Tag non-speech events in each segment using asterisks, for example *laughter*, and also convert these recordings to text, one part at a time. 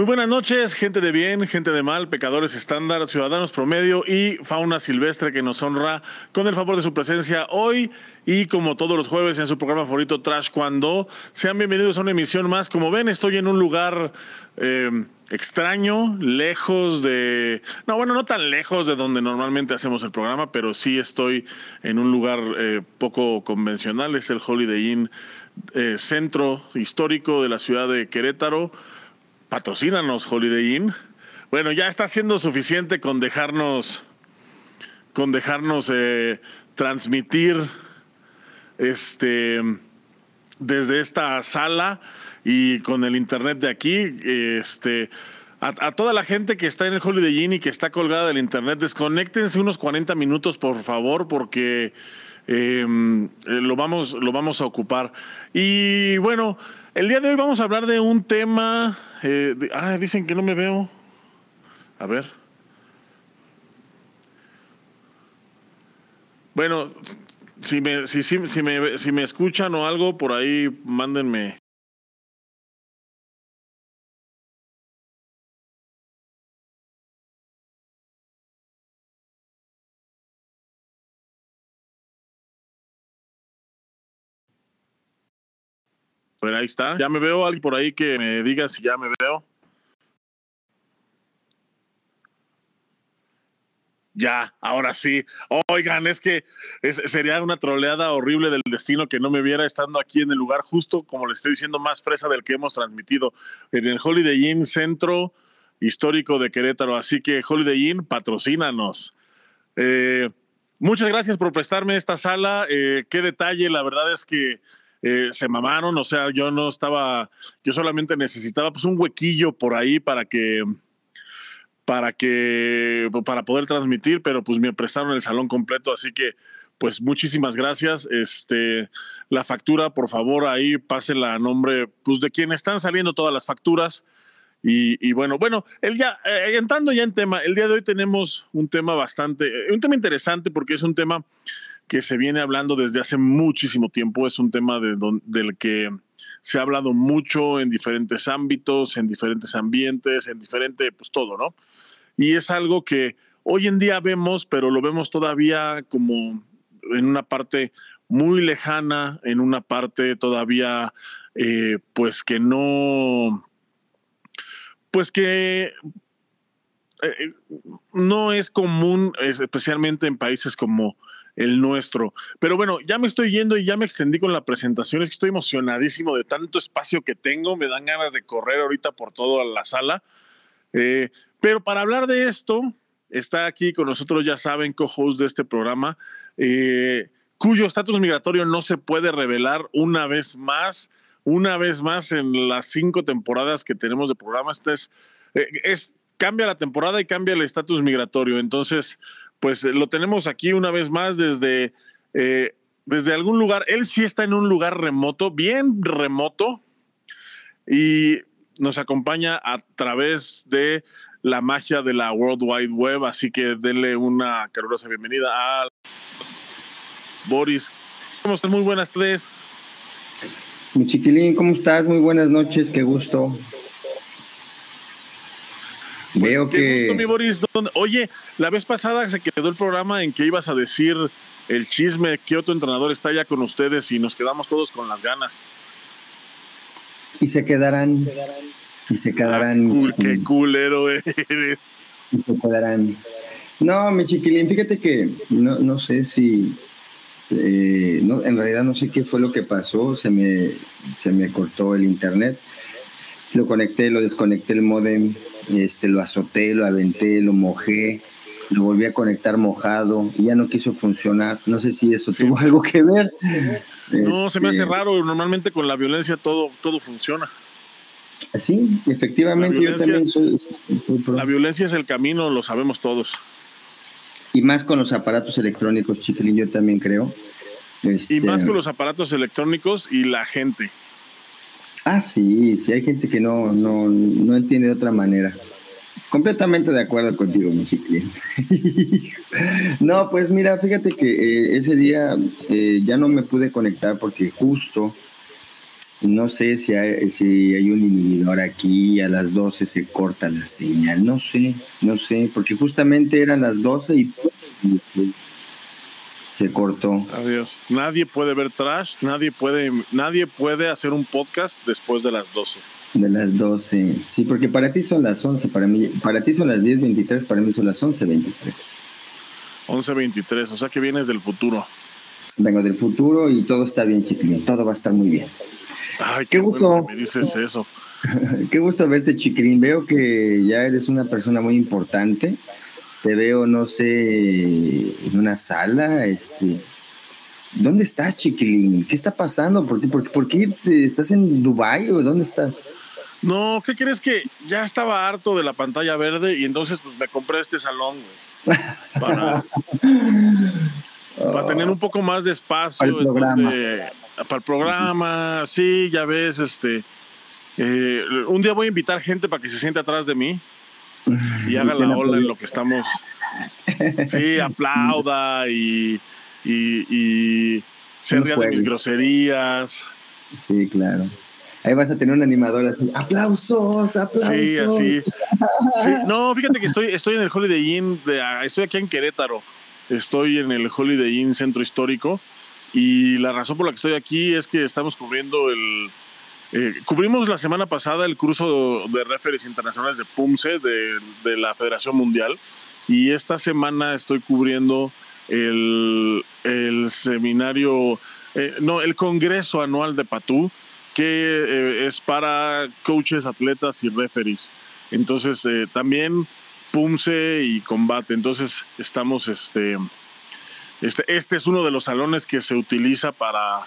Muy buenas noches, gente de bien, gente de mal, pecadores estándar, ciudadanos promedio y fauna silvestre que nos honra con el favor de su presencia hoy y como todos los jueves en su programa favorito Trash Cuando. Sean bienvenidos a una emisión más. Como ven, estoy en un lugar eh, extraño, lejos de... No, bueno, no tan lejos de donde normalmente hacemos el programa, pero sí estoy en un lugar eh, poco convencional. Es el Holiday Inn, eh, centro histórico de la ciudad de Querétaro patrocínanos Holiday Inn. Bueno, ya está siendo suficiente con dejarnos, con dejarnos eh, transmitir este, desde esta sala y con el internet de aquí, este, a, toda la gente que está en el Holiday Inn y que está colgada del internet, desconéctense unos 40 minutos, por favor, porque em, eh, lo, vamos, lo vamos a ocupar. Y bueno, el día de hoy vamos a hablar de un tema. Eh, ah, dicen que no me veo. A ver. Bueno, si me, si, si, me, si me escuchan o algo, por ahí mándenme. Bueno, ahí está. Ya me veo alguien por ahí que me diga si ya me veo. Ya, ahora sí. Oigan, es que sería una troleada horrible del destino que no me viera estando aquí en el lugar justo, como le estoy diciendo, más fresa del que hemos transmitido, en el Holiday Inn Centro Histórico de Querétaro. Así que Holiday Inn, patrocínanos. Eh, muchas gracias por prestarme esta sala. Eh, qué detalle, la verdad es que eh, se mamaron, o sea, yo no estaba, yo solamente necesitaba pues un huequillo por ahí para que para que para poder transmitir, pero pues me prestaron el salón completo, así que pues muchísimas gracias. Este, la factura, por favor, ahí pásela a nombre pues de quien están saliendo todas las facturas. Y, bueno, bueno, el ya, eh, entrando ya en tema, el día de hoy tenemos un tema bastante, eh, un tema interesante porque es un tema que se viene hablando desde hace muchísimo tiempo. Es un tema de del que se ha hablado mucho en diferentes ámbitos, en diferentes ambientes, en diferente, pues todo, ¿no? Y es algo que hoy en día vemos, pero lo vemos todavía como en una parte muy lejana, en una parte todavía, eh, pues que no, pues que eh, no es común, especialmente en países como el nuestro. Pero bueno, ya me estoy yendo y ya me extendí con la presentación. Es que estoy emocionadísimo de tanto espacio que tengo. Me dan ganas de correr ahorita por toda la sala. Eh, pero para hablar de esto, está aquí con nosotros, ya saben, co-host de este programa, eh, cuyo estatus migratorio no se puede revelar una vez más, una vez más en las cinco temporadas que tenemos de programa. Este es, eh, es cambia la temporada y cambia el estatus migratorio. Entonces, pues eh, lo tenemos aquí una vez más desde, eh, desde algún lugar. Él sí está en un lugar remoto, bien remoto, y nos acompaña a través de la magia de la World Wide Web, así que denle una calurosa bienvenida a Boris. ¿Cómo estás? Muy buenas tres. Mi chiquilín, ¿cómo estás? Muy buenas noches, qué gusto. Pues Veo que. mi Boris. Oye, la vez pasada se quedó el programa en que ibas a decir el chisme, que otro entrenador está ya con ustedes y nos quedamos todos con las ganas. Y se quedarán. Y se quedarán. Ah, qué, culero eres. Y se quedarán. No, mi chiquilín, fíjate que no, no sé si. Eh, no, en realidad no sé qué fue lo que pasó. Se me, se me cortó el internet. Lo conecté, lo desconecté el modem este, lo azoté, lo aventé, lo mojé, lo volví a conectar mojado y ya no quiso funcionar. No sé si eso tuvo *laughs* algo que ver. No, se me hace este, raro. Normalmente con la violencia todo, todo funciona. Sí, efectivamente. La violencia, la violencia es el camino, lo sabemos todos. Y más con los aparatos electrónicos, Chiquilín, yo también creo. y más este, con los aparatos electrónicos y la gente. Ah, sí, sí, hay gente que no, no, no entiende de otra manera. Completamente de acuerdo contigo, mi *laughs* no, pues mira, fíjate que eh, ese día eh, ya no me pude conectar porque justo no sé si hay, si hay un inhibidor aquí, a las 12 se corta la señal, no sé, no sé, porque justamente eran las 12 y se cortó. Adiós. Nadie puede ver trash, nadie puede, nadie puede hacer un podcast después de las 12. De las 12, sí, porque para ti son las 11, para mí, para ti son las 10.23, para mí son las 11.23. 11.23, o sea que vienes del futuro. Vengo del futuro y todo está bien, chiquilín, todo va a estar muy bien. Ay, qué, gusto. me dices eso. *laughs* qué gusto verte, chiquilín. Veo que ya eres una persona muy importante. Te veo, no sé, en una sala, este. ¿Dónde estás, chiquilín? ¿Qué está pasando? ¿Por qué, por, qué estás en Dubai o dónde estás? No, ¿qué crees que ya estaba harto de la pantalla verde y entonces pues me compré este salón, güey. Para, para tener un poco más de espacio. Para el programa. sí, ya ves, este. Eh, un día voy a invitar gente para que se siente atrás de mí y *laughs* haga la ola en lo que estamos. *laughs* Sí, aplauda y, y, se ría de mis groserías. Sí, claro. Ahí vas a tener un animador así, aplausos, aplausos. *laughs* Sí, así. No, fíjate que estoy, estoy en el Holiday Inn, de, estoy aquí en Querétaro, estoy en el Holiday Inn Centro Histórico y la razón por la que estoy aquí es que estamos cubriendo el... Eh, cubrimos la semana pasada el curso de referees internacionales de PUMSE de, de, la Federación Mundial y esta semana estoy cubriendo el, el seminario, eh, no, el Congreso Anual de PATU, que eh, es para coaches, atletas y referees. Entonces, también PUMSE y combate. Entonces, estamos este, este, este, es uno de los salones que se utiliza para,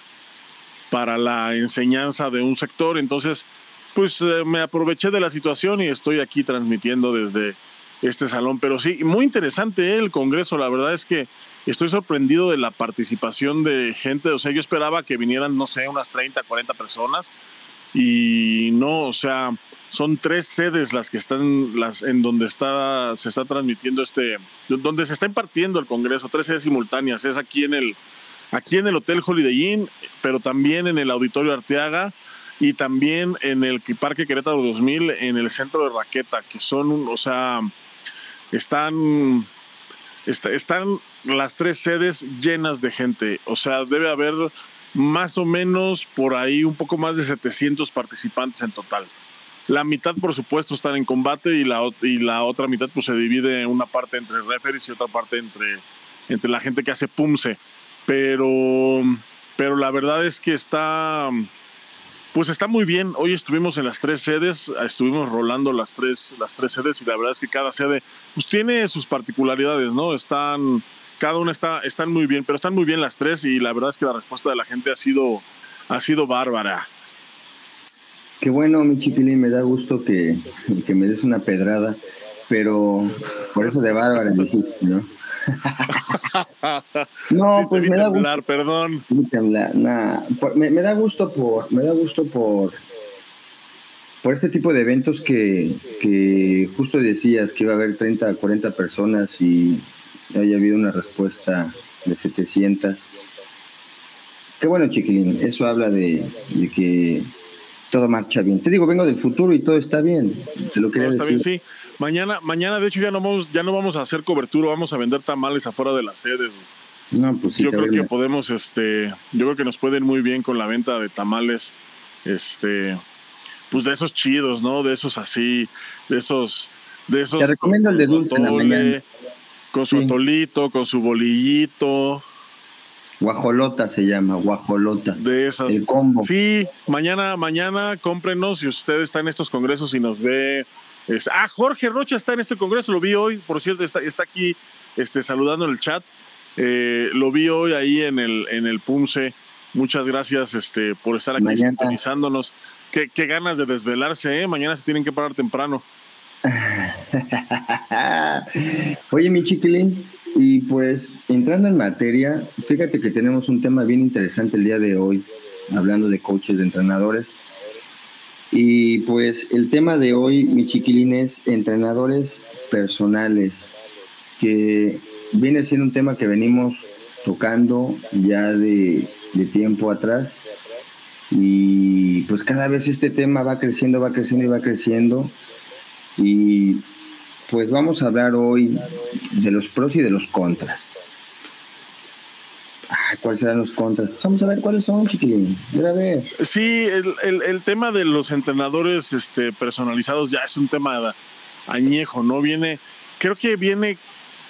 para la enseñanza de un sector. Entonces, pues eh, me aproveché de la situación y estoy aquí transmitiendo desde este salón. Pero sí, muy interesante ¿eh? el Congreso. La verdad es que estoy sorprendido de la participación de gente. O sea, yo esperaba que vinieran, no sé, unas 30, 40 personas. Y no, o sea, son tres sedes las que están las en donde está se está transmitiendo este donde se está impartiendo el congreso tres sedes simultáneas es aquí en el aquí en el hotel Holiday Inn pero también en el auditorio Arteaga y también en el Parque Querétaro 2000 en el centro de Raqueta que son o sea están están las tres sedes llenas de gente o sea debe haber más o menos por ahí un poco más de 700 participantes en total la mitad, por supuesto, están en combate y la, y la otra mitad pues, se divide una parte entre referees y otra parte entre, entre la gente que hace PUMSE. Pero, pero la verdad es que está, pues está muy bien. Hoy estuvimos en las tres sedes, estuvimos rolando las tres, las tres sedes y la verdad es que cada sede pues tiene sus particularidades, ¿no? Están, cada una está, están muy bien, pero están muy bien las tres y la verdad es que la respuesta de la gente ha sido, ha sido bárbara. Qué bueno, mi chiquilín, me da gusto que, me des una pedrada, pero por eso de Bárbara dijiste, ¿no? *laughs* no, pues me da gusto. perdón. me, me, da gusto por, me da gusto por, por este tipo de eventos que, que justo decías que iba a haber 30, 40 personas y haya habido una respuesta de 700. Qué bueno, chiquilín, eso habla de, de que todo marcha bien. Te digo, vengo del futuro y todo está bien. Te lo quería está Bien, sí. Mañana, mañana, de hecho, ya no vamos, ya no vamos a hacer cobertura, vamos a vender tamales afuera de las sedes. No, pues sí, yo creo que podemos, este, yo creo que nos pueden muy bien con la venta de tamales, este, pues de esos chidos, ¿no? De esos así, de esos, de esos. Te recomiendo el de dulce en la mañana. Con su atolito, con su bolillito. Guajolota se llama, guajolota. De esas. El combo. Sí, mañana, mañana cómprenos si usted está en estos congresos y nos ve. ah, Jorge Rocha está en este congreso, lo vi hoy, por cierto, está, está aquí este, saludando en el chat. Eh, lo vi hoy ahí en el, en el PUMSE. Muchas gracias este, por estar aquí sintonizándonos. Qué, qué ganas de desvelarse, ¿eh? Mañana se tienen que parar temprano. *laughs* Oye, mi chiquilín, y pues entrando en materia, fíjate que tenemos un tema bien interesante el día de hoy, hablando de coaches, de entrenadores. Y pues el tema de hoy, mi chiquilín, es entrenadores personales, que viene siendo un tema que venimos tocando ya de, de tiempo atrás. Y pues cada vez este tema va creciendo, va creciendo y va creciendo. Y pues vamos a hablar hoy de los pros y de los contras. ¿Cuáles serán los contras? Vamos a ver cuáles son, chiquilín. Sí, el, tema de los entrenadores este, personalizados ya es un tema añejo, ¿no? Viene, creo que viene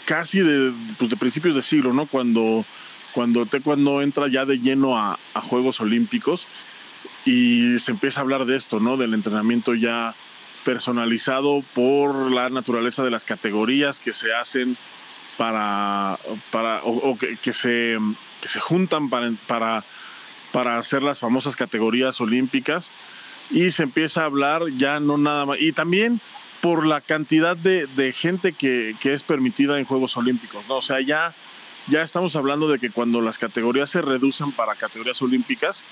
casi de, pues de principios de siglo, ¿no? Cuando, cuando cuando entra ya de lleno a, a Juegos Olímpicos y se empieza a hablar de esto, ¿no? Del entrenamiento ya personalizado por la naturaleza de las categorías que se hacen para, para o, que, se, que se juntan para, para, para hacer las famosas categorías olímpicas y se empieza a hablar ya no nada más. Y también por la cantidad de, de gente que, que, es permitida en Juegos Olímpicos, ¿no? O sea, ya, ya estamos hablando de que cuando las categorías se reducen para categorías olímpicas,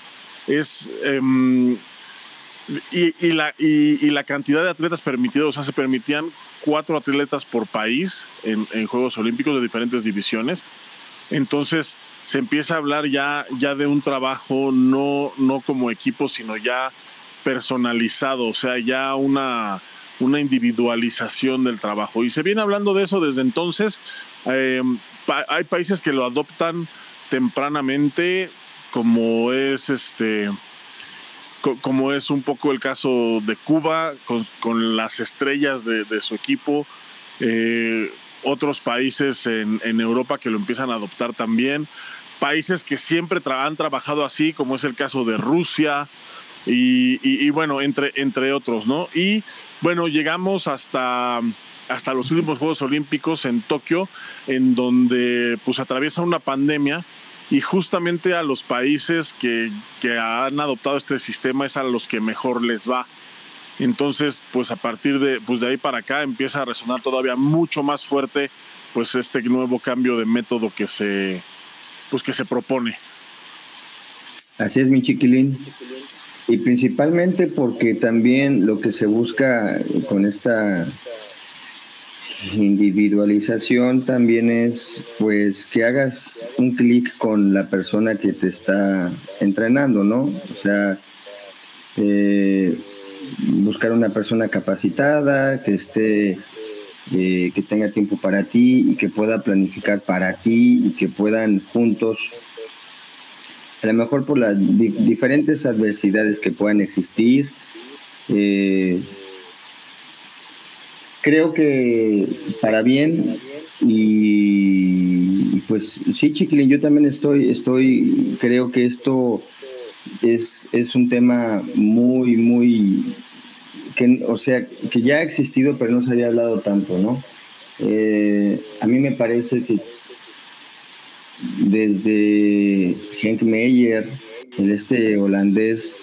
es... Em, y, la, y, la cantidad de atletas permitidos, o sea, se permitían cuatro atletas por país en, Juegos Olímpicos de diferentes divisiones. Entonces se empieza a hablar ya, ya de un trabajo no, no como equipo, sino ya personalizado, o sea, ya una, una individualización del trabajo. Y se viene hablando de eso desde entonces. Em, hay países que lo adoptan tempranamente, como es este como es un poco el caso de Cuba, con, las estrellas de, su equipo, eh, otros países en, Europa que lo empiezan a adoptar también, países que siempre han trabajado así, como es el caso de Rusia, y, bueno, entre, entre otros, ¿no? Y bueno, llegamos hasta, hasta los últimos Juegos Olímpicos en Tokio, en donde pues atraviesa una pandemia y justamente a los países que, han adoptado este sistema es a los que mejor les va. Entonces, pues a partir de, pues de ahí para acá empieza a resonar todavía mucho más fuerte pues este nuevo cambio de método que se, pues que se propone. Así es, mi chiquilín. Y principalmente porque también lo que se busca con esta individualización también es pues que hagas un clic con la persona que te está entrenando, ¿no? O sea, eh, buscar una persona capacitada, que esté, eh, que tenga tiempo para ti y que pueda planificar para ti y que puedan juntos, a lo mejor por las diferentes adversidades que puedan existir, eh, creo que para bien y pues sí, Chiquilín, yo también estoy, estoy, creo que esto es, es un tema muy, muy, que, o sea, que ya ha existido, pero no se había hablado tanto, ¿no? Eh, a mí me parece que desde Henk Meyer, el este holandés,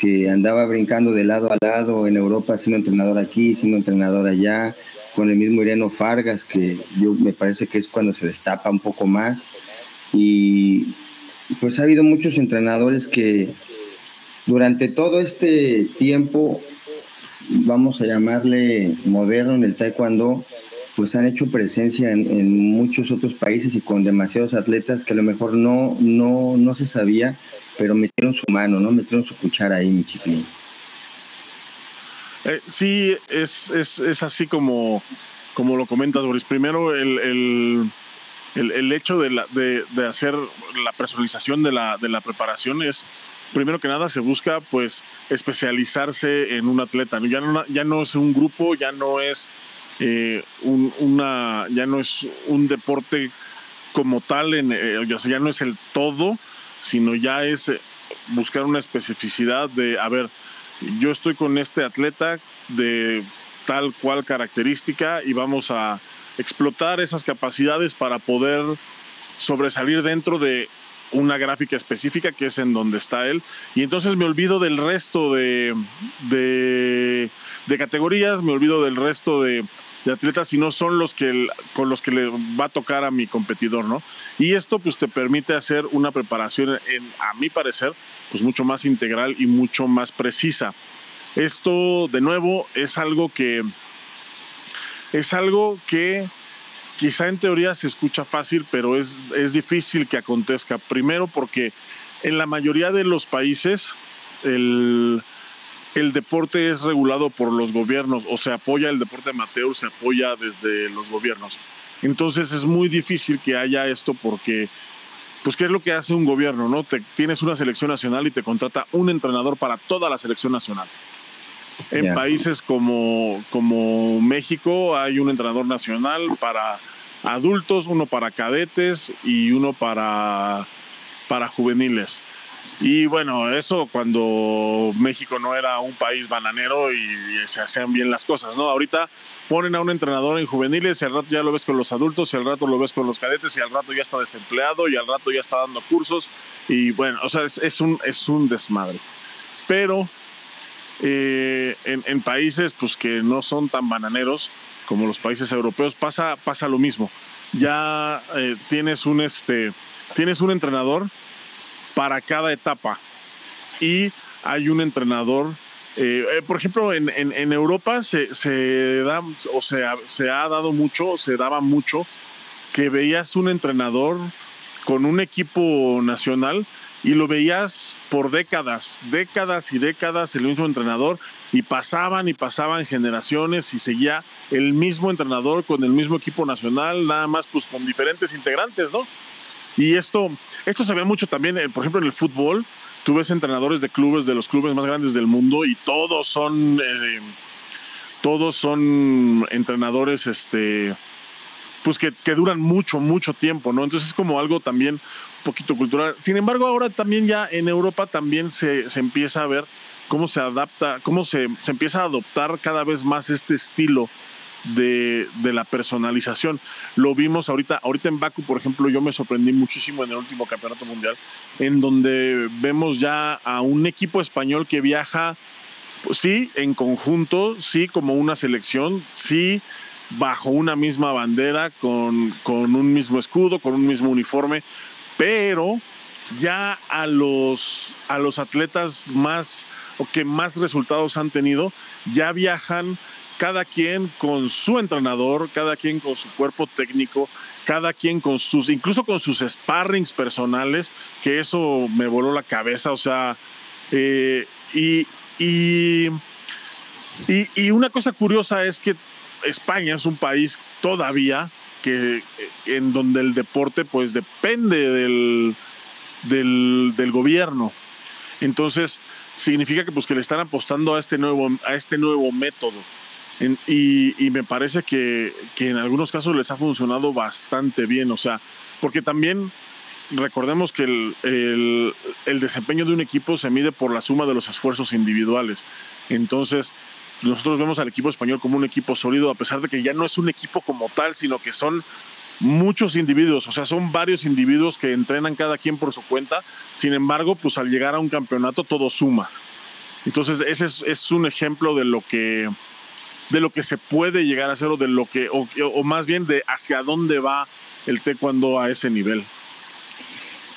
que andaba brincando de lado a lado en Europa, siendo entrenador aquí, siendo entrenador allá, con el mismo Ireno Fargas, que yo me parece que es cuando se destapa un poco más. Y pues ha habido muchos entrenadores que durante todo este tiempo, vamos a llamarle moderno en el taekwondo, pues han hecho presencia en, muchos otros países y con demasiados atletas que a lo mejor no, no, no se sabía, pero metieron su mano, ¿no? Metieron su cuchara ahí, mi chiquilín. Eh, sí, es, es, es, así como, como lo comentas, Boris. Primero, el, el, el, hecho de, la, de, de, hacer la personalización de la, de la preparación es, primero que nada, se busca pues especializarse en un atleta. Ya no, ya no es un grupo, ya no es eh, un, una, ya no es un deporte como tal, en, eh, ya no es el todo, sino ya es eh, buscar una especificidad de, a ver, yo estoy con este atleta de tal cual característica y vamos a explotar esas capacidades para poder sobresalir dentro de una gráfica específica que es en donde está él. Y entonces me olvido del resto de, de, de categorías, me olvido del resto de, de atletas y no son los que con los que le va a tocar a mi competidor, ¿no? Y esto pues te permite hacer una preparación en, a mi parecer, pues mucho más integral y mucho más precisa. Esto de nuevo es algo que es algo que quizá en teoría se escucha fácil, pero es, es difícil que acontezca. Primero porque en la mayoría de los países el, el deporte es regulado por los gobiernos o se apoya el deporte amateur, se apoya desde los gobiernos. Entonces es muy difícil que haya esto porque, pues, ¿qué es lo que hace un gobierno? no te, Tienes una selección nacional y te contrata un entrenador para toda la selección nacional. En países como, como México hay un entrenador nacional para adultos, uno para cadetes y uno para, para juveniles. Y bueno, eso cuando México no era un país bananero y, se hacían bien las cosas, ¿no? Ahorita ponen a un entrenador en juveniles y al rato ya lo ves con los adultos y al rato lo ves con los cadetes y al rato ya está desempleado y al rato ya está dando cursos y bueno, o sea, es, un, es un desmadre. Pero eh, en, países pues que no son tan bananeros como los países europeos pasa, pasa lo mismo. Ya eh, tienes un este tienes un entrenador para cada etapa. Y hay un entrenador, eh, eh, por ejemplo, en, Europa se, da, o se ha dado mucho, se daba mucho, que veías un entrenador con un equipo nacional y lo veías por décadas, décadas y décadas el mismo entrenador y pasaban y pasaban generaciones y seguía el mismo entrenador con el mismo equipo nacional, nada más pues con diferentes integrantes, ¿no? Y esto, esto se ve mucho también, eh, por ejemplo, en el fútbol. Tú ves entrenadores de clubes, de los clubes más grandes del mundo, y todos son, eh, todos son entrenadores, este, pues que, que, duran mucho, mucho tiempo, ¿no? Entonces es como algo también un poquito cultural. Sin embargo, ahora también ya en Europa también se, se empieza a ver cómo se adapta, cómo se, se empieza a adoptar cada vez más este estilo de, la personalización. Lo vimos ahorita, ahorita en Baku, por ejemplo, yo me sorprendí muchísimo en el último campeonato mundial, en donde vemos ya a un equipo español que viaja, pues sí, en conjunto, sí, como una selección, sí, bajo una misma bandera, con, con un mismo escudo, con un mismo uniforme, pero ya a los, a los atletas más o que más resultados han tenido, ya viajan cada quien con su entrenador, cada quien con su cuerpo técnico, cada quien con sus, incluso con sus sparrings personales, que eso me voló la cabeza, o sea, eh, y, y, y, una cosa curiosa es que España es un país todavía que, en donde el deporte pues depende del, del, del gobierno. Entonces, significa que pues que le están apostando a este nuevo, a este nuevo método y, me parece que, en algunos casos les ha funcionado bastante bien, o sea, porque también recordemos que el, desempeño de un equipo se mide por la suma de los esfuerzos individuales. Entonces, nosotros vemos al equipo español como un equipo sólido, a pesar de que ya no es un equipo como tal, sino que son muchos individuos, o sea, son varios individuos que entrenan cada quien por su cuenta. Sin embargo, pues al llegar a un campeonato todo suma. Entonces, ese es un ejemplo de lo que de lo que se puede llegar a hacer o de lo que, o, más bien de hacia dónde va el taekwondo a ese nivel.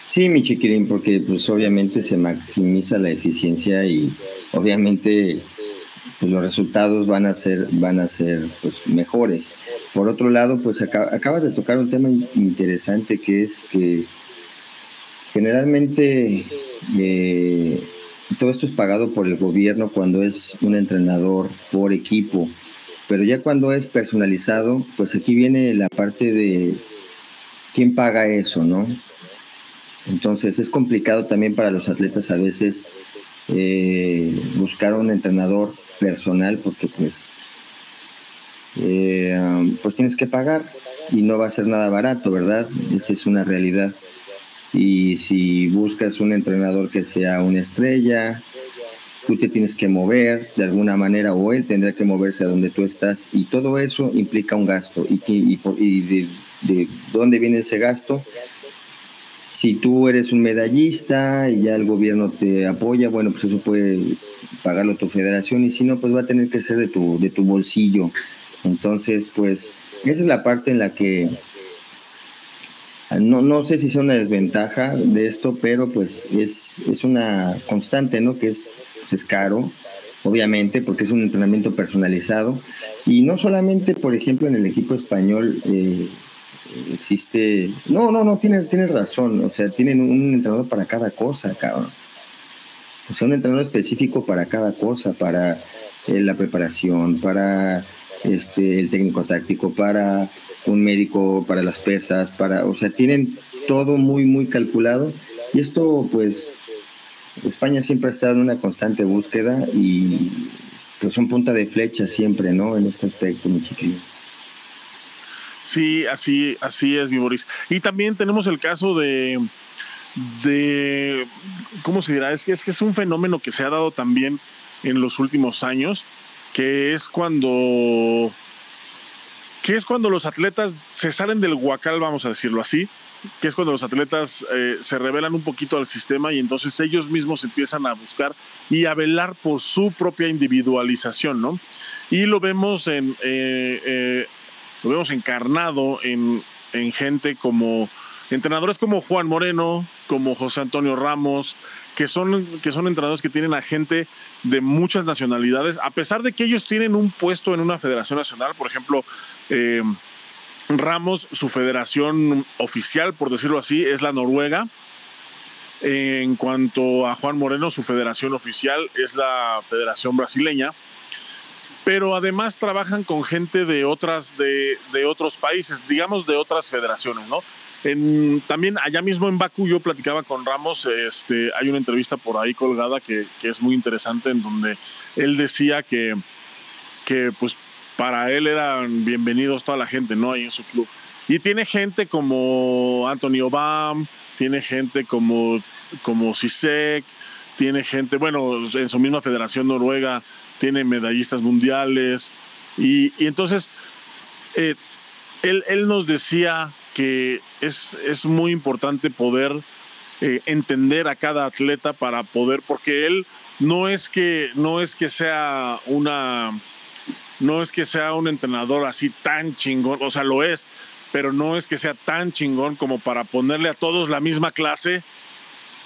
Sí, mi chiquirín, porque pues obviamente se maximiza la eficiencia y obviamente pues, los resultados van a ser, van a ser pues, mejores. Por otro lado, pues acabas de tocar un tema interesante que es que generalmente eh, todo esto es pagado por el gobierno cuando es un entrenador por equipo, pero ya cuando es personalizado, pues aquí viene la parte de quién paga eso, ¿no? Entonces es complicado también para los atletas a veces eh, buscar un entrenador personal porque pues, eh, pues tienes que pagar y no va a ser nada barato, ¿verdad? Esa es una realidad. Y si buscas un entrenador que sea una estrella, tú te tienes que mover de alguna manera o él tendrá que moverse a donde tú estás y todo eso implica un gasto. ¿Y, y, de, de, dónde viene ese gasto? Si tú eres un medallista y ya el gobierno te apoya, bueno, pues eso puede pagarlo tu federación y si no, pues va a tener que ser de tu, de tu bolsillo. Entonces, pues esa es la parte en la que no, no sé si es una desventaja de esto, pero pues es, es una constante, ¿no? Que es, pues es caro, obviamente, porque es un entrenamiento personalizado. Y no solamente, por ejemplo, en el equipo español eh, existe... No, no, no, tienes, tienes razón. O sea, tienen un entrenador para cada cosa, cabrón. O sea, un entrenador específico para cada cosa, para eh, la preparación, para este, el técnico táctico, para un médico, para las pesas, para, o sea, tienen todo muy, muy calculado. Y esto, pues, España siempre ha estado en una constante búsqueda y pues son punta de flecha siempre, ¿no? En este aspecto, mi chiquillo. Sí, así, así es, mi Boris. Y también tenemos el caso de, de, ¿cómo se dirá? Es que, es que es un fenómeno que se ha dado también en los últimos años, que es cuando, que es cuando los atletas se salen del huacal, vamos a decirlo así, que es cuando los atletas eh, se revelan un poquito al sistema y entonces ellos mismos empiezan a buscar y a velar por su propia individualización, ¿no? Y lo vemos en, eh, eh, lo vemos encarnado en, en gente como entrenadores como Juan Moreno, como José Antonio Ramos, que son, que son entrenadores que tienen a gente de muchas nacionalidades, a pesar de que ellos tienen un puesto en una federación nacional, por ejemplo, eh, Ramos, su federación oficial, por decirlo así, es la Noruega. En cuanto a Juan Moreno, su federación oficial es la Federación Brasileña pero además trabajan con gente de otras de, de otros países, digamos de otras federaciones, ¿no? En, también allá mismo en Bakú yo platicaba con Ramos, este, hay una entrevista por ahí colgada que, que es muy interesante en donde él decía que, que pues para él eran bienvenidos toda la gente, ¿no? Ahí en su club. Y tiene gente como Anthony Obam, tiene gente como, como Sisek, tiene gente, bueno, en su misma federación noruega, tiene medallistas mundiales. Y, entonces, eh, él, él, nos decía que es, es muy importante poder eh, entender a cada atleta para poder, porque él no es que, no es que sea una, no es que sea un entrenador así tan chingón, o sea, lo es, pero no es que sea tan chingón como para ponerle a todos la misma clase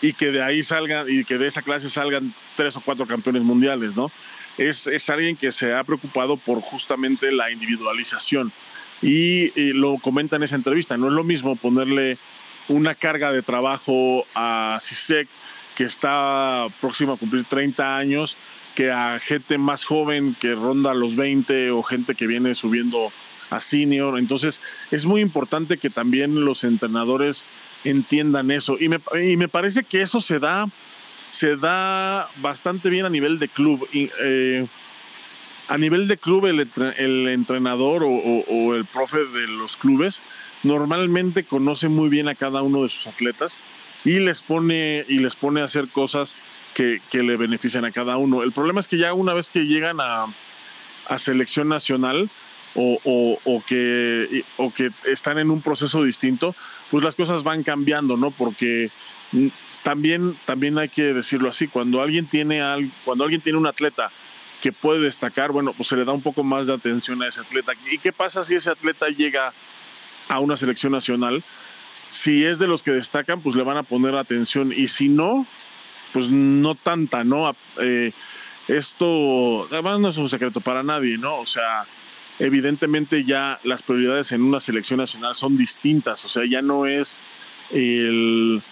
y que de ahí salgan y que de esa clase salgan tres o cuatro campeones mundiales, ¿no? es, es alguien que se ha preocupado por justamente la individualización. Y, lo comenta en esa entrevista, no es lo mismo ponerle una carga de trabajo a CISEC que está próximo a cumplir 30 años que a gente más joven que ronda los 20 o gente que viene subiendo a senior. Entonces es muy importante que también los entrenadores entiendan eso. Y me, y me parece que eso se da se da bastante bien a nivel de club. Eh, a nivel de club, el, entrenador o, el profe de los clubes normalmente conoce muy bien a cada uno de sus atletas y les pone, y les pone a hacer cosas que, le benefician a cada uno. El problema es que ya una vez que llegan a, selección nacional o, que, o que están en un proceso distinto, pues las cosas van cambiando, ¿no? Porque también, también hay que decirlo así, cuando alguien tiene al, cuando alguien tiene un atleta que puede destacar, bueno, pues se le da un poco más de atención a ese atleta. ¿Y qué pasa si ese atleta llega a una selección nacional? Si es de los que destacan, pues le van a poner atención y si no, pues no tanta, ¿no? Eh, esto, además no es un secreto para nadie, ¿no? O sea, evidentemente ya las prioridades en una selección nacional son distintas, o sea, ya no es el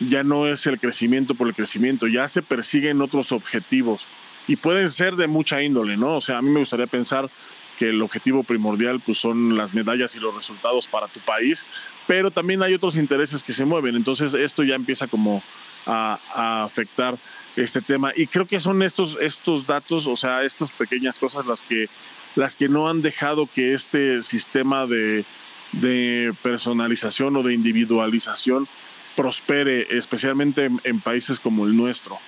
ya no es el crecimiento por el crecimiento, ya se persiguen otros objetivos y pueden ser de mucha índole, ¿no? O sea, a mí me gustaría pensar que el objetivo primordial pues son las medallas y los resultados para tu país, pero también hay otros intereses que se mueven, entonces esto ya empieza como a, afectar este tema y creo que son estos, estos datos, o sea, estas pequeñas cosas las que, las que no han dejado que este sistema de, de personalización o de individualización prospere, especialmente en, países como el nuestro.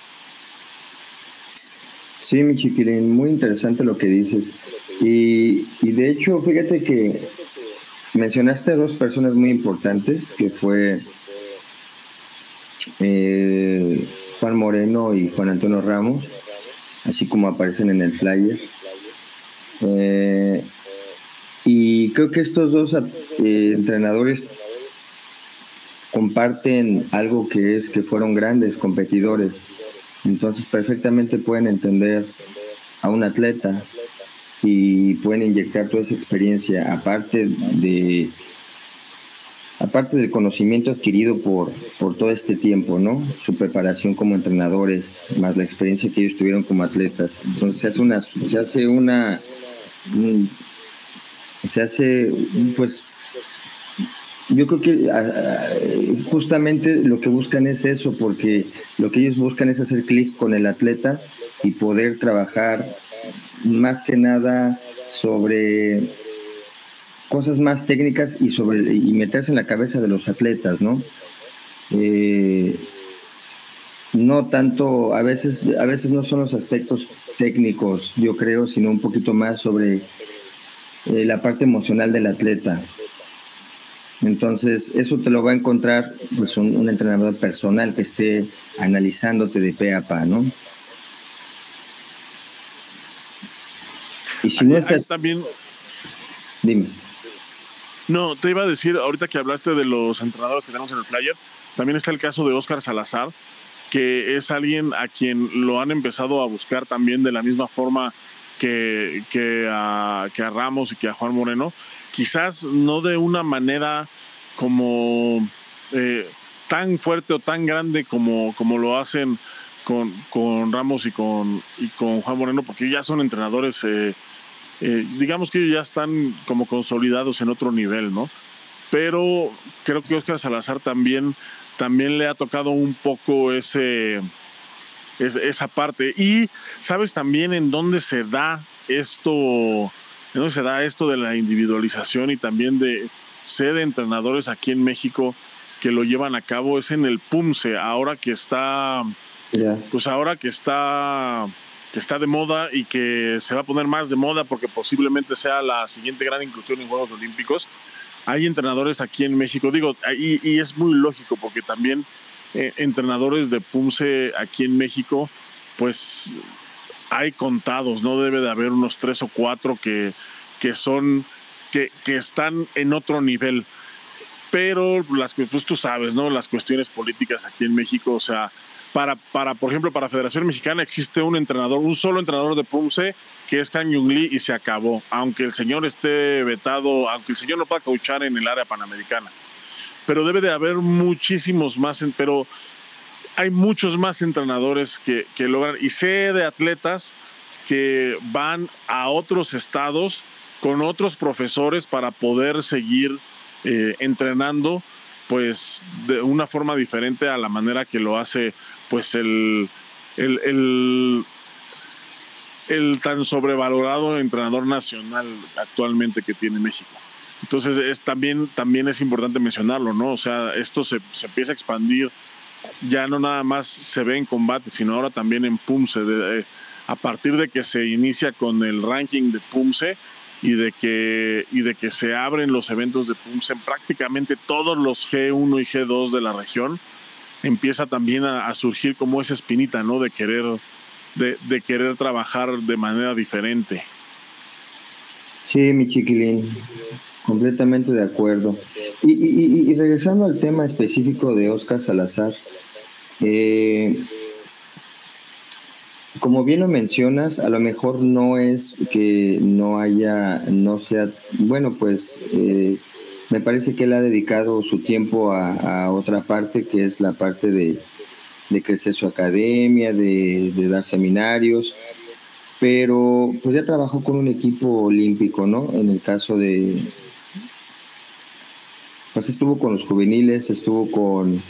Sí, mi chiquilín, muy interesante lo que dices. Y, de hecho, fíjate que mencionaste a dos personas muy importantes, que fue eh, Juan Moreno y Juan Antonio Ramos, así como aparecen en el flyer. Eh, y creo que estos dos eh, entrenadores comparten algo que es que fueron grandes competidores. Entonces perfectamente pueden entender a un atleta y pueden inyectar toda esa experiencia, aparte de aparte del conocimiento adquirido por, por todo este tiempo, ¿no? Su preparación como entrenadores, más la experiencia que ellos tuvieron como atletas. Entonces se hace una, se hace una, se hace, pues, yo creo que justamente lo que buscan es eso, porque lo que ellos buscan es hacer clic con el atleta y poder trabajar más que nada sobre cosas más técnicas y sobre y meterse en la cabeza de los atletas, ¿no? Eh, no tanto, a veces, a veces no son los aspectos técnicos, yo creo, sino un poquito más sobre eh, la parte emocional del atleta. Entonces, eso te lo va a encontrar pues, un, entrenador personal que esté analizándote de pe a pa, ¿no? Y si no es también. Dime. No, te iba a decir, ahorita que hablaste de los entrenadores que tenemos en el player, también está el caso de Oscar Salazar, que es alguien a quien lo han empezado a buscar también de la misma forma que, que, a, que a Ramos y que a Juan Moreno. Quizás no de una manera como eh, tan fuerte o tan grande como, como lo hacen con, con Ramos y con, y con Juan Moreno, porque ya son entrenadores eh, eh, digamos que ya están como consolidados en otro nivel, ¿no? Pero creo que Oscar Salazar también, también le ha tocado un poco ese, esa parte. Y sabes también en dónde se da esto, en dónde se da esto de la individualización y también de ser entrenadores aquí en México que lo llevan a cabo es en el PUMSE, ahora que está, pues ahora que está que está de moda y que se va a poner más de moda porque posiblemente sea la siguiente gran inclusión en Juegos Olímpicos. Hay entrenadores aquí en México, digo, y, y es muy lógico porque también eh, entrenadores de PUMSE aquí en México, pues hay contados, no debe de haber unos tres o cuatro que, que son, que, que están en otro nivel. Pero las pues tú sabes, ¿no? Las cuestiones políticas aquí en México, o sea, para, para, por ejemplo, para Federación Mexicana existe un entrenador, un solo entrenador de PUMSE, que es Kang Yung Lee, y se acabó. Aunque el señor esté vetado, aunque el señor no pueda cauchar en el área panamericana. Pero debe de haber muchísimos más, pero hay muchos más entrenadores que, logran. Y sé de atletas que van a otros estados con otros profesores para poder seguir eh, entrenando pues de una forma diferente a la manera que lo hace pues el, el, el, tan sobrevalorado entrenador nacional actualmente que tiene México. Entonces es, también, también es importante mencionarlo, ¿no? O sea, esto se, se empieza a expandir, ya no nada más se ve en combate, sino ahora también en PUMSE. De, a partir de que se inicia con el ranking de PUMSE, y de que y de que se abren los eventos de PUMSE en prácticamente todos los G1 y G2 de la región empieza también a, surgir como esa espinita, ¿no? De querer, de, querer trabajar de manera diferente. Sí, mi chiquilín, completamente de acuerdo. Y, regresando al tema específico de Oscar Salazar, eh, como bien lo mencionas, a lo mejor no es que no haya, no sea, bueno, pues eh, me parece que él ha dedicado su tiempo a, otra parte, que es la parte de, crecer su academia, de, dar seminarios, pero pues ya trabajó con un equipo olímpico, ¿no? En el caso de, pues estuvo con los juveniles, estuvo con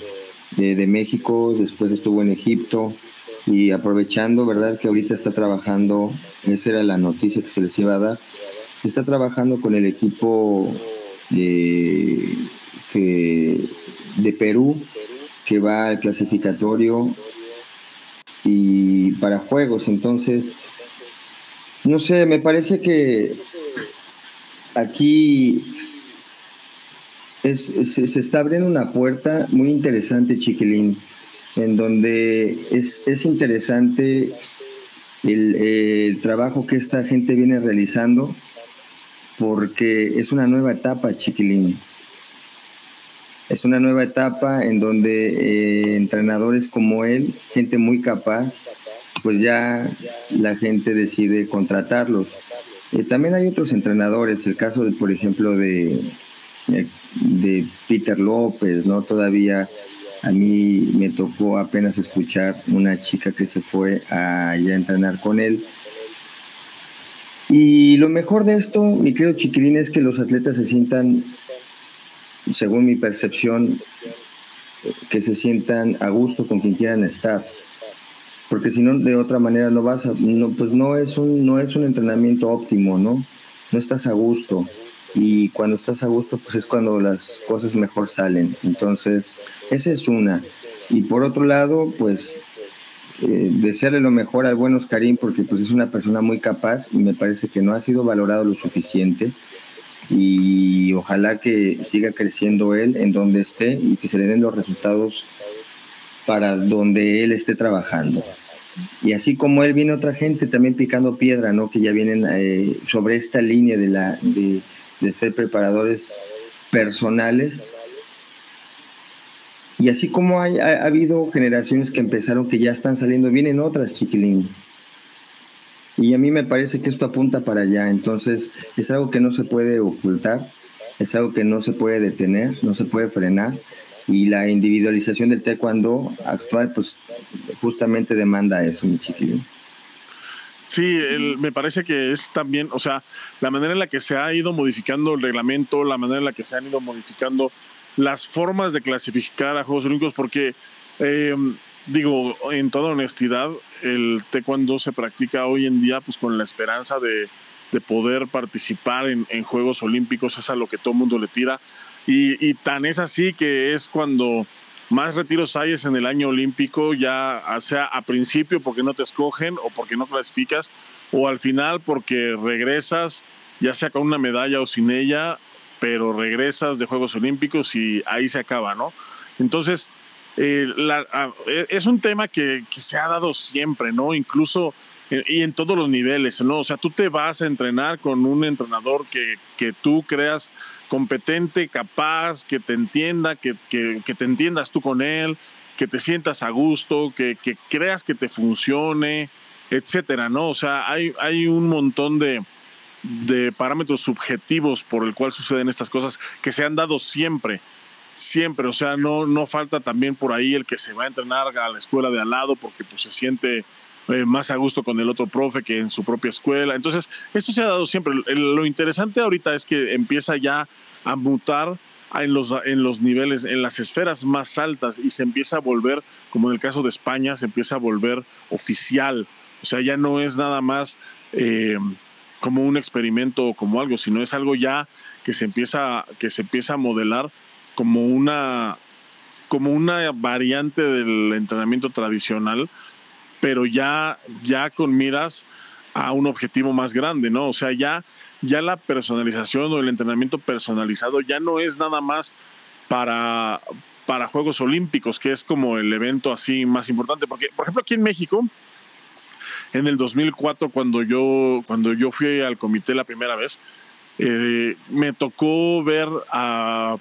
de, México, después estuvo en Egipto y aprovechando, ¿verdad? Que ahorita está trabajando, esa era la noticia que se les iba a dar, está trabajando con el equipo de, que, de Perú que va al clasificatorio y para juegos. Entonces, no sé, me parece que aquí se está abriendo una puerta muy interesante, Chiquilín, en donde es, es interesante el, el, trabajo que esta gente viene realizando porque es una nueva etapa, chiquilín. Es una nueva etapa en donde eh, entrenadores como él, gente muy capaz, pues ya la gente decide contratarlos. Eh, también hay otros entrenadores, el caso, por ejemplo, de eh, de Peter López, ¿no? Todavía a mí me tocó apenas escuchar una chica que se fue a entrenar con él. Y lo mejor de esto, mi querido Chiquilín, es que los atletas se sientan, según mi percepción, que se sientan a gusto con quien quieran estar. Porque si no, de otra manera no vas a, no, pues no es un, no es un entrenamiento óptimo, ¿no? No estás a gusto. Y cuando estás a gusto, pues es cuando las cosas mejor salen. Entonces, esa es una. Y por otro lado, pues eh, desearle lo mejor al buen Oscarín porque pues es una persona muy capaz y me parece que no ha sido valorado lo suficiente y ojalá que siga creciendo él en donde esté y que se le den los resultados para donde él esté trabajando. Y así como él viene otra gente también picando piedra, ¿no? Que ya vienen eh, sobre esta línea de, la, de, de ser preparadores personales. Y así como hay, ha, habido generaciones que empezaron que ya están saliendo, vienen otras, chiquilín. Y a mí me parece que esto apunta para allá. Entonces, es algo que no se puede ocultar, es algo que no se puede detener, no se puede frenar. Y la individualización del taekwondo actual, pues justamente demanda eso, mi chiquilín. Sí, me parece que es también, o sea, la manera en la que se ha ido modificando el reglamento, la manera en la que se han ido modificando las formas de clasificar a Juegos Olímpicos, porque, em, digo, en toda honestidad, el taekwondo se practica hoy en día pues con la esperanza de, de poder participar en, en, Juegos Olímpicos, es a lo que todo el mundo le tira. Y, y tan es así que es cuando más retiros hay en el año olímpico, ya sea a principio porque no te escogen o porque no clasificas, o al final porque regresas, ya sea con una medalla o sin ella, pero regresas de Juegos Olímpicos y ahí se acaba, ¿no? Entonces, eh, e, es un tema que, que, se ha dado siempre, ¿no? Incluso eh, y en todos los niveles, ¿no? O sea, tú te vas a entrenar con un entrenador que, que tú creas competente, capaz, que te entienda, que, que, te entiendas tú con él, que te sientas a gusto, que, que creas que te funcione, etcétera, ¿no? O sea, hay, hay un montón de, de parámetros subjetivos por el cual suceden estas cosas que se han dado siempre, siempre, o sea, no, no falta también por ahí el que se va a entrenar a la escuela de al lado porque pues se siente eh, más a gusto con el otro profe que en su propia escuela. Entonces, esto se ha dado siempre. lo interesante ahorita es que empieza ya a mutar en los, en los niveles, en las esferas más altas y se empieza a volver, como en el caso de España, se empieza a volver oficial. O sea, ya no es nada más eh, como un experimento o como algo, sino es algo ya que se empieza, que se empieza a modelar como una, como una variante del entrenamiento tradicional pero ya, ya con miras a un objetivo más grande, ¿no? O sea, ya, ya la personalización o el entrenamiento personalizado ya no es nada más para, para Juegos Olímpicos, que es como el evento así más importante, porque, por ejemplo, aquí en México, en el 2004, cuando yo, cuando yo fui al comité la primera vez, eh, me tocó ver a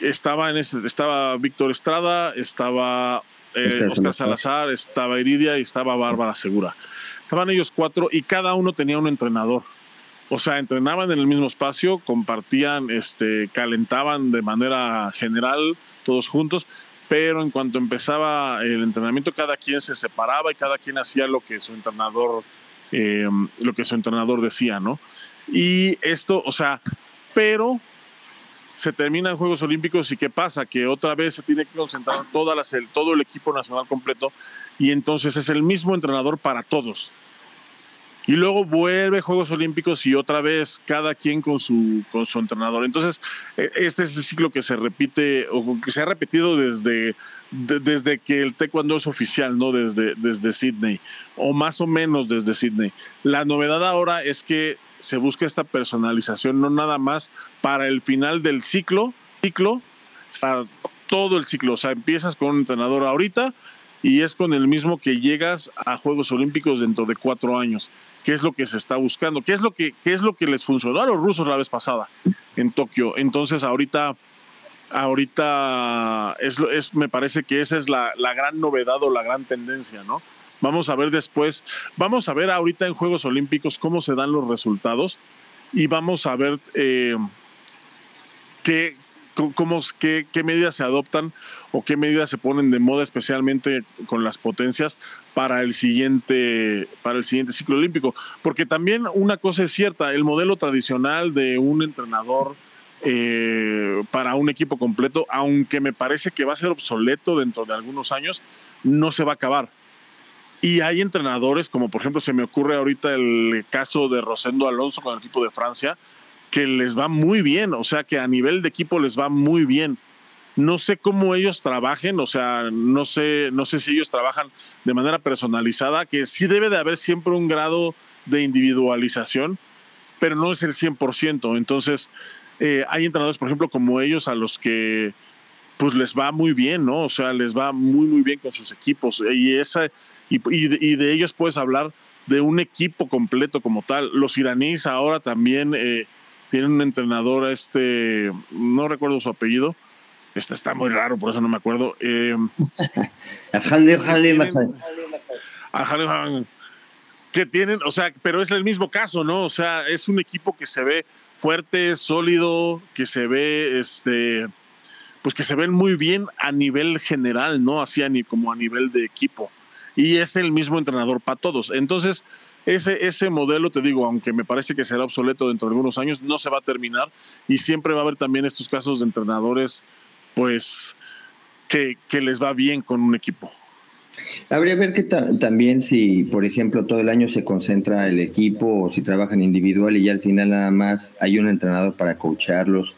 estaba en ese, estaba Víctor Estrada, estaba eh, Oscar Salazar, estaba Iridia y estaba Bárbara Segura. Estaban ellos cuatro y cada uno tenía un entrenador. O sea, entrenaban en el mismo espacio, compartían, este, calentaban de manera general todos juntos, pero en cuanto empezaba el entrenamiento, cada quien se separaba y cada quien hacía lo que su entrenador, eh, lo que su entrenador decía, ¿no? Y esto, o sea, pero se terminan Juegos Olímpicos y ¿qué pasa? Que otra vez se tiene que concentrar todo el equipo nacional completo y entonces es el mismo entrenador para todos. Y luego vuelve Juegos Olímpicos y otra vez cada quien con su, con su entrenador. Entonces, e, este es el ciclo que se repite o que se ha repetido desde, desde que el taekwondo es oficial, ¿no? Desde, desde Sydney, o más o menos desde Sydney. La novedad ahora es que se busca esta personalización, no nada más para el final del ciclo, ciclo, para todo el ciclo. O sea, empiezas con un entrenador ahorita y es con el mismo que llegas a Juegos Olímpicos dentro de cuatro años. ¿Qué es lo que se está buscando? ¿Qué es lo que, qué es lo que les funcionó a los rusos la vez pasada en Tokio? Entonces, ahorita ahorita es, es, me parece que esa es la, la, gran novedad o la gran tendencia, ¿no? Vamos a ver después, vamos a ver ahorita en Juegos Olímpicos cómo se dan los resultados y vamos a ver, eh, qué, cómo, qué, medidas se adoptan o qué medidas se ponen de moda especialmente con las potencias para el siguiente para el siguiente ciclo olímpico. Porque también una cosa es cierta el modelo tradicional de un entrenador eh, para un equipo completo aunque me parece que va a ser obsoleto dentro de algunos años no se va a acabar y hay entrenadores como por ejemplo se me ocurre ahorita el caso de Rosendo Alonso con el equipo de Francia que les va muy bien o sea que a nivel de equipo les va muy bien no sé cómo ellos trabajen, o sea, no sé, no sé si ellos trabajan de manera personalizada, que sí debe de haber siempre un grado de individualización, pero no es el 100%. Entonces, eh, hay entrenadores, por ejemplo, como ellos, a los que pues les va muy bien, ¿no? O sea, les va muy, muy bien con sus equipos. Y, esa, y, y, de, ellos puedes hablar de un equipo completo como tal. Los iraníes ahora también eh, tienen un entrenador, este, no recuerdo su apellido, este está muy raro, por eso no me acuerdo. Eh, *laughs* que tienen, o sea, pero es el mismo caso, ¿no? O sea, es un equipo que se ve fuerte, sólido, que se ve, este, pues que se ven muy bien a nivel general, ¿no? Así como a nivel de equipo. Y es el mismo entrenador para todos. Entonces, ese, ese modelo, te digo, aunque me parece que será obsoleto dentro de algunos años, no se va a terminar y siempre va a haber también estos casos de entrenadores pues que, les va bien con un equipo. Habría que ver que también si, por ejemplo, todo el año se concentra el equipo o si trabajan individual y ya al final nada más hay un entrenador para coacharlos.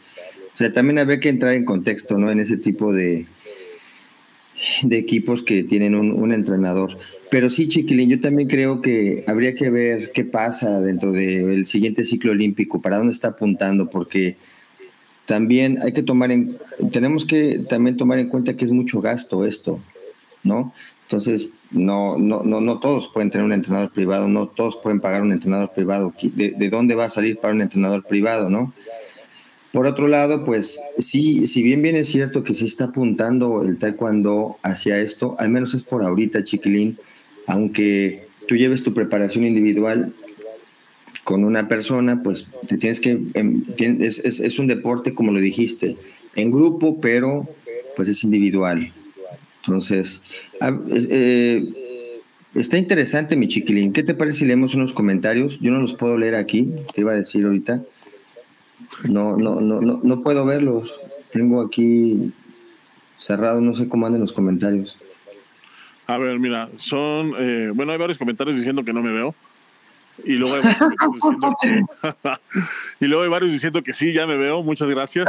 O sea, también habría que entrar en contexto, ¿no? En ese tipo de, de equipos que tienen un, un, entrenador. Pero sí, Chiquilín, yo también creo que habría que ver qué pasa dentro del siguiente ciclo olímpico, para dónde está apuntando, porque también hay que tomar en, tenemos que también tomar en cuenta que es mucho gasto esto, ¿no? Entonces, no, no, no, no todos pueden tener un entrenador privado, no todos pueden pagar un entrenador privado. ¿De, de dónde va a salir para un entrenador privado, no? Por otro lado, pues sí, si bien bien es cierto que se está apuntando el taekwondo hacia esto, al menos es por ahorita, chiquilín, aunque tú lleves tu preparación individual, con una persona, pues te tienes que, em, es, es, un deporte, como lo dijiste, en grupo, pero pues es individual. Entonces, eh, está interesante, mi chiquilín. ¿Qué te parece si leemos unos comentarios? Yo no los puedo leer aquí, te iba a decir ahorita. No, no, no, no, no puedo verlos. Tengo aquí cerrado, no sé cómo anden los comentarios. A ver, mira, son, eh, bueno, hay varios comentarios diciendo que no me veo. Y luego, hay varios diciendo que, *laughs* y luego hay varios diciendo que sí, ya me veo, muchas gracias.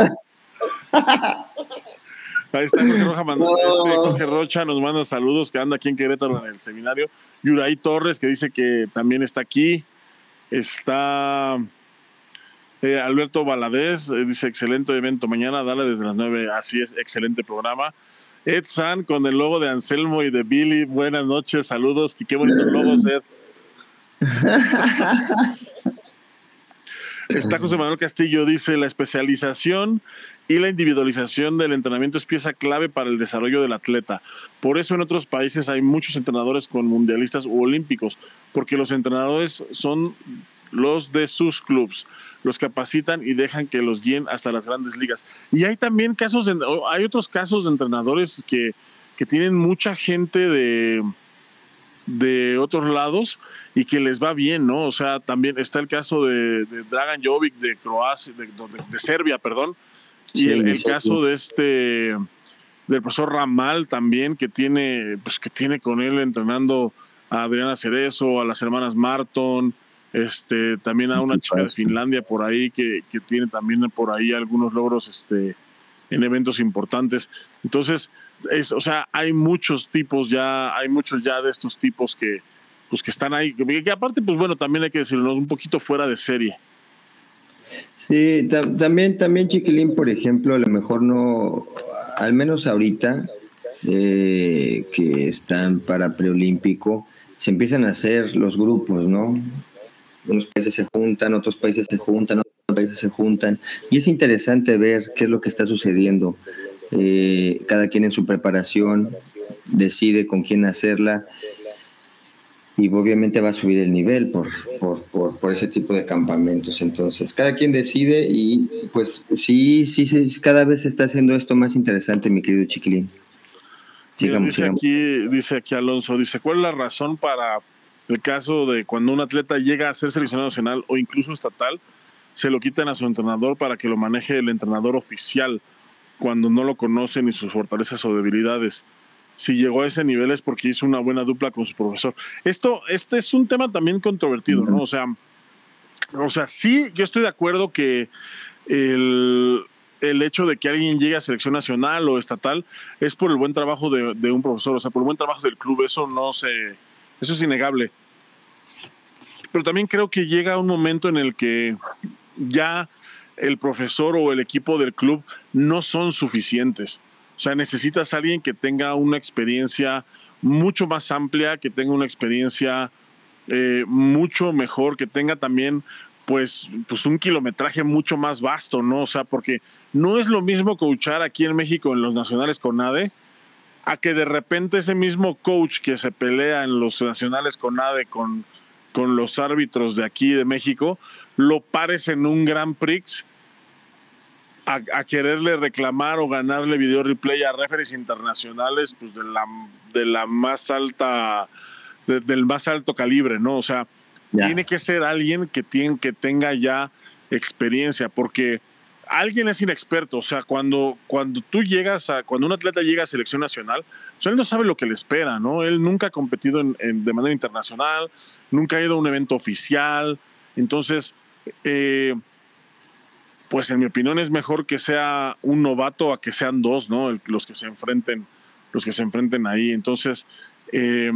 Ahí está Jorge, Roja este, Jorge Rocha, nos manda saludos, que anda aquí en Querétaro en el seminario. Yuraí Torres, que dice que también está aquí. Está eh, Alberto Valadez, eh, dice excelente evento mañana, dale desde las nueve, así es, excelente programa. Ed San con el logo de Anselmo y de Billy, buenas noches, saludos, qué bonitos logos, *laughs* Ed. Está José Manuel Castillo, dice, la especialización y la individualización del entrenamiento es pieza clave para el desarrollo del atleta. Por eso en otros países hay muchos entrenadores con mundialistas u olímpicos, porque los entrenadores son los de sus clubes, los capacitan y dejan que los guíen hasta las grandes ligas. Y hay también casos, hay otros casos de entrenadores que, que tienen mucha gente de, de otros lados y que les va bien, ¿no? O sea, también está el caso de, Dragan Jovic de Croacia, de, Serbia, perdón, y el, caso de este del profesor Ramal también que tiene, pues que tiene con él entrenando a Adriana Cerezo, a las hermanas Marton, este, también a una chica de Finlandia por ahí que, que tiene también por ahí algunos logros este, en eventos importantes. Entonces, es, o sea, hay muchos tipos ya, hay muchos ya de estos tipos que, pues que están ahí, que, aparte, pues bueno, también hay que decirlo, un poquito fuera de serie. Sí, también, también Chiquilín, por ejemplo, a lo mejor no, al menos ahorita, eh, que están para preolímpico, se empiezan a hacer los grupos, ¿no? Unos países se juntan, otros países se juntan, otros países se juntan, y es interesante ver qué es lo que está sucediendo. Eh, cada quien en su preparación decide con quién hacerla y obviamente va a subir el nivel por, por, por, ese tipo de campamentos. Entonces, cada quien decide y pues sí, sí, sí, cada vez se está haciendo esto más interesante, mi querido Chiquilín. dice, Aquí, dice aquí Alonso, dice, ¿cuál es la razón para el caso de cuando un atleta llega a ser seleccionado nacional o incluso estatal, se lo quitan a su entrenador para que lo maneje el entrenador oficial cuando no lo conoce ni sus fortalezas o debilidades? si llegó a ese nivel es porque hizo una buena dupla con su profesor. Esto, este es un tema también controvertido, ¿no? O sea, o sea, sí, yo estoy de acuerdo que el, el hecho de que alguien llegue a selección nacional o estatal es por el buen trabajo de, de, un profesor, o sea, por el buen trabajo del club, eso no se, eso es innegable. Pero también creo que llega un momento en el que ya el profesor o el equipo del club no son suficientes. O sea, necesitas a alguien que tenga una experiencia mucho más amplia, que tenga una experiencia eh, mucho mejor, que tenga también pues, pues un kilometraje mucho más vasto, ¿no? O sea, porque no es lo mismo coachar aquí en México en los nacionales con ADE, a que de repente ese mismo coach que se pelea en los nacionales con ADE con, con los árbitros de aquí de México, lo pares en un Grand Prix a, quererle reclamar o ganarle video replay a referees internacionales pues de la, de la más alta, del más alto calibre, ¿no? O sea, tiene que ser alguien que, tiene, que tenga ya experiencia, porque alguien es inexperto, o sea, cuando, cuando tú llegas a, cuando un atleta llega a selección nacional, él no sabe lo que le espera, ¿no? Él nunca ha competido en, de manera internacional, nunca ha ido a un evento oficial, entonces, eh, pues en mi opinión es mejor que sea un novato a que sean dos, ¿no? los que se enfrenten, los que se enfrenten ahí. Entonces, eh,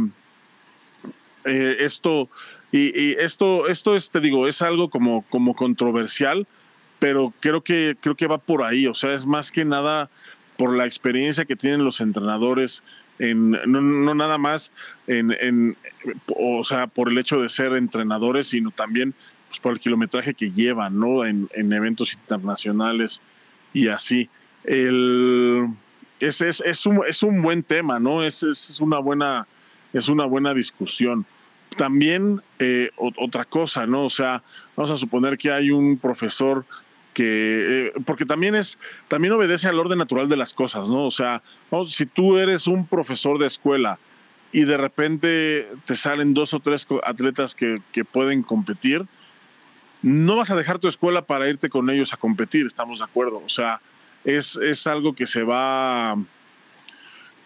eh, esto, y, esto, esto es, te digo, es algo como, como controversial, pero creo que, creo que va por ahí. O sea, es más que nada por la experiencia que tienen los entrenadores. En, no, nada más en, o sea, por el hecho de ser entrenadores, sino también pues, por el kilometraje que llevan, ¿no? En, eventos internacionales y así. Es, es, es, un, es un buen tema, ¿no? Es, es, una, buena, es una buena discusión. También eh, otra cosa, ¿no? O sea, vamos a suponer que hay un profesor que, eh, porque también es, también obedece al orden natural de las cosas, ¿no? O sea, si tú eres un profesor de escuela y de repente te salen dos o tres atletas que, que pueden competir, no vas a dejar tu escuela para irte con ellos a competir, estamos de acuerdo. O sea, es, es algo que se va,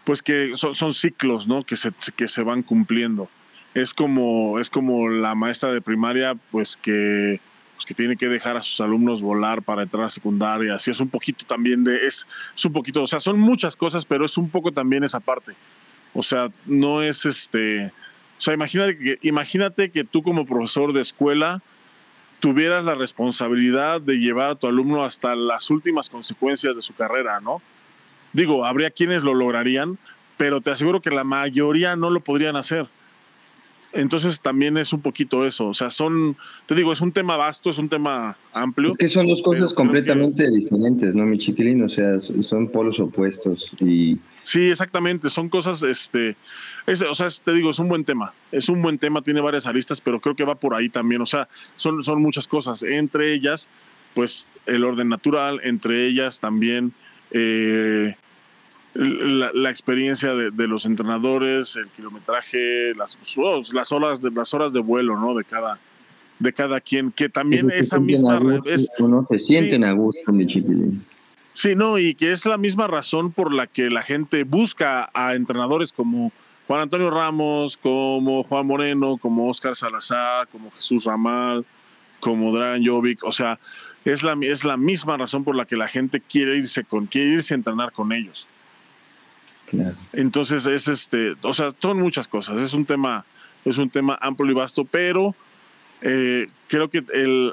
pues que son, son, ciclos, ¿no? Que se, que se van cumpliendo. Es como, es como la maestra de primaria, pues que, pues que tiene que dejar a sus alumnos volar para entrar a secundaria. Así es un poquito también de, es, es un poquito, o sea, son muchas cosas, pero es un poco también esa parte. O sea, no es este, o sea, imagínate que, imagínate que tú como profesor de escuela, tuvieras la responsabilidad de llevar a tu alumno hasta las últimas consecuencias de su carrera, ¿no? Digo, habría quienes lo lograrían, pero te aseguro que la mayoría no lo podrían hacer. Entonces también es un poquito eso, o sea, son, te digo, es un tema vasto, es un tema amplio. Es que son dos cosas completamente diferentes, ¿no, mi chiquilín? O sea, son polos opuestos y... Sí, exactamente, son cosas, este, o sea, te digo, es un buen tema, es un buen tema, tiene varias aristas, pero creo que va por ahí también, o sea, son, son muchas cosas, entre ellas, pues el orden natural, entre ellas también... Eh, la, experiencia de, los entrenadores, el kilometraje, las, las, horas de, las horas de vuelo, ¿no? De cada, de cada quien, que también esa misma... es, se sienten a gusto, mi Sí, no, y que es la misma razón por la que la gente busca a entrenadores como Juan Antonio Ramos, como Juan Moreno, como Oscar Salazar, como Jesús Ramal, como Dragan Jovic, o sea, es la, es la misma razón por la que la gente quiere irse con, quiere irse a entrenar con ellos. Entonces es este, o sea, son muchas cosas. Es un tema, es un tema amplio y vasto, pero eh, creo que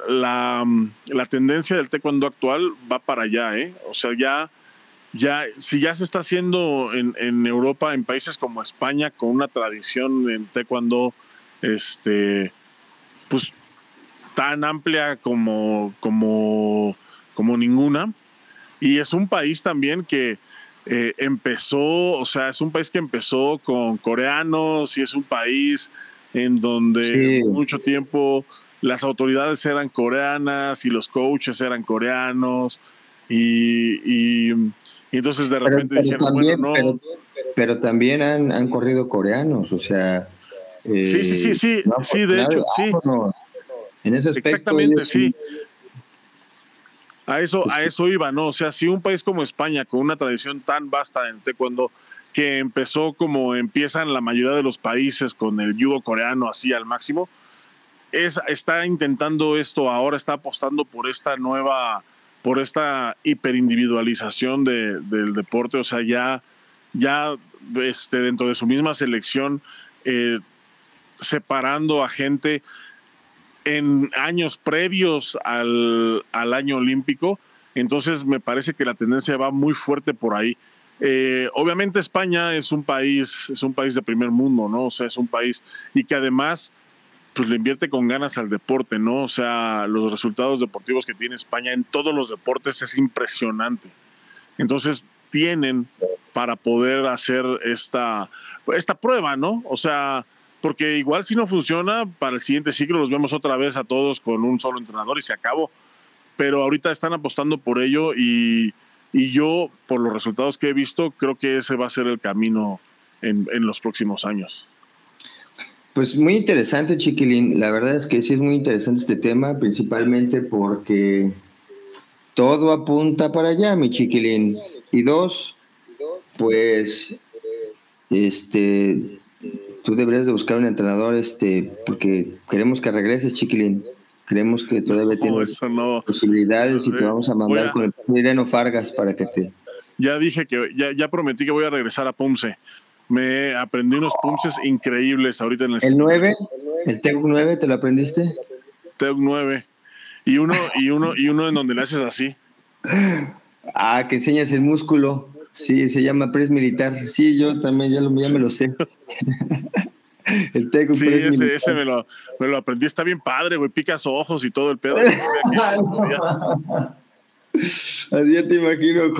la, la, tendencia del taekwondo actual va para allá, ¿eh? O sea, ya, ya, si ya se está haciendo en, en Europa, en países como España, con una tradición en taekwondo, este, pues tan amplia como, como, como ninguna. Y es un país también que, empezó, o sea, es un país que empezó con coreanos y es un país en donde mucho tiempo las autoridades eran coreanas y los coaches eran coreanos y, entonces de repente dijeron, bueno, no. Pero, también han, han, corrido coreanos, o sea... sí, sí, sí, sí, sí, de hecho, sí. En ese aspecto, Exactamente, sí. A eso, pues a eso iba, ¿no? O sea, si un país como España, con una tradición tan vasta en taekwondo, que empezó como empiezan la mayoría de los países con el yugo coreano así al máximo, es, está intentando esto ahora, está apostando por esta nueva, por esta hiperindividualización de, del deporte, o sea, ya, ya este, dentro de su misma selección, eh, separando a gente en años previos al, al, año olímpico. Entonces me parece que la tendencia va muy fuerte por ahí. Eh, obviamente España es un país, es un país de primer mundo, ¿no? O sea, es un país y que además pues le invierte con ganas al deporte, ¿no? O sea, los resultados deportivos que tiene España en todos los deportes es impresionante. Entonces tienen para poder hacer esta, esta prueba, ¿no? O sea, porque igual si no funciona, para el siguiente ciclo los vemos otra vez a todos con un solo entrenador y se acabó. Pero ahorita están apostando por ello y, y yo, por los resultados que he visto, creo que ese va a ser el camino en, en los próximos años. Pues muy interesante, Chiquilín. La verdad es que sí es muy interesante este tema, principalmente porque todo apunta para allá, mi Chiquilín. Y dos, pues, este, tú deberías de buscar un entrenador, este, porque queremos que regreses, chiquilín. Creemos que todavía tienes posibilidades y te vamos a mandar con el Ireno Fargas para que te. Ya dije que ya, ya prometí que voy a regresar a Pumse. Me aprendí unos Pumses increíbles ahorita en el. ¿El 9? ¿El TEC 9 te lo aprendiste? TEC 9. Y uno, y uno, y uno en donde le haces así. Ah, que enseñas el músculo. Sí, se llama Press Militar. Sí, yo también ya, lo, ya me lo sé. *laughs* el Teco Sí, ese, ese me, lo, me lo aprendí. Está bien padre, güey. Picas ojos y todo el pedo. Así ya te imagino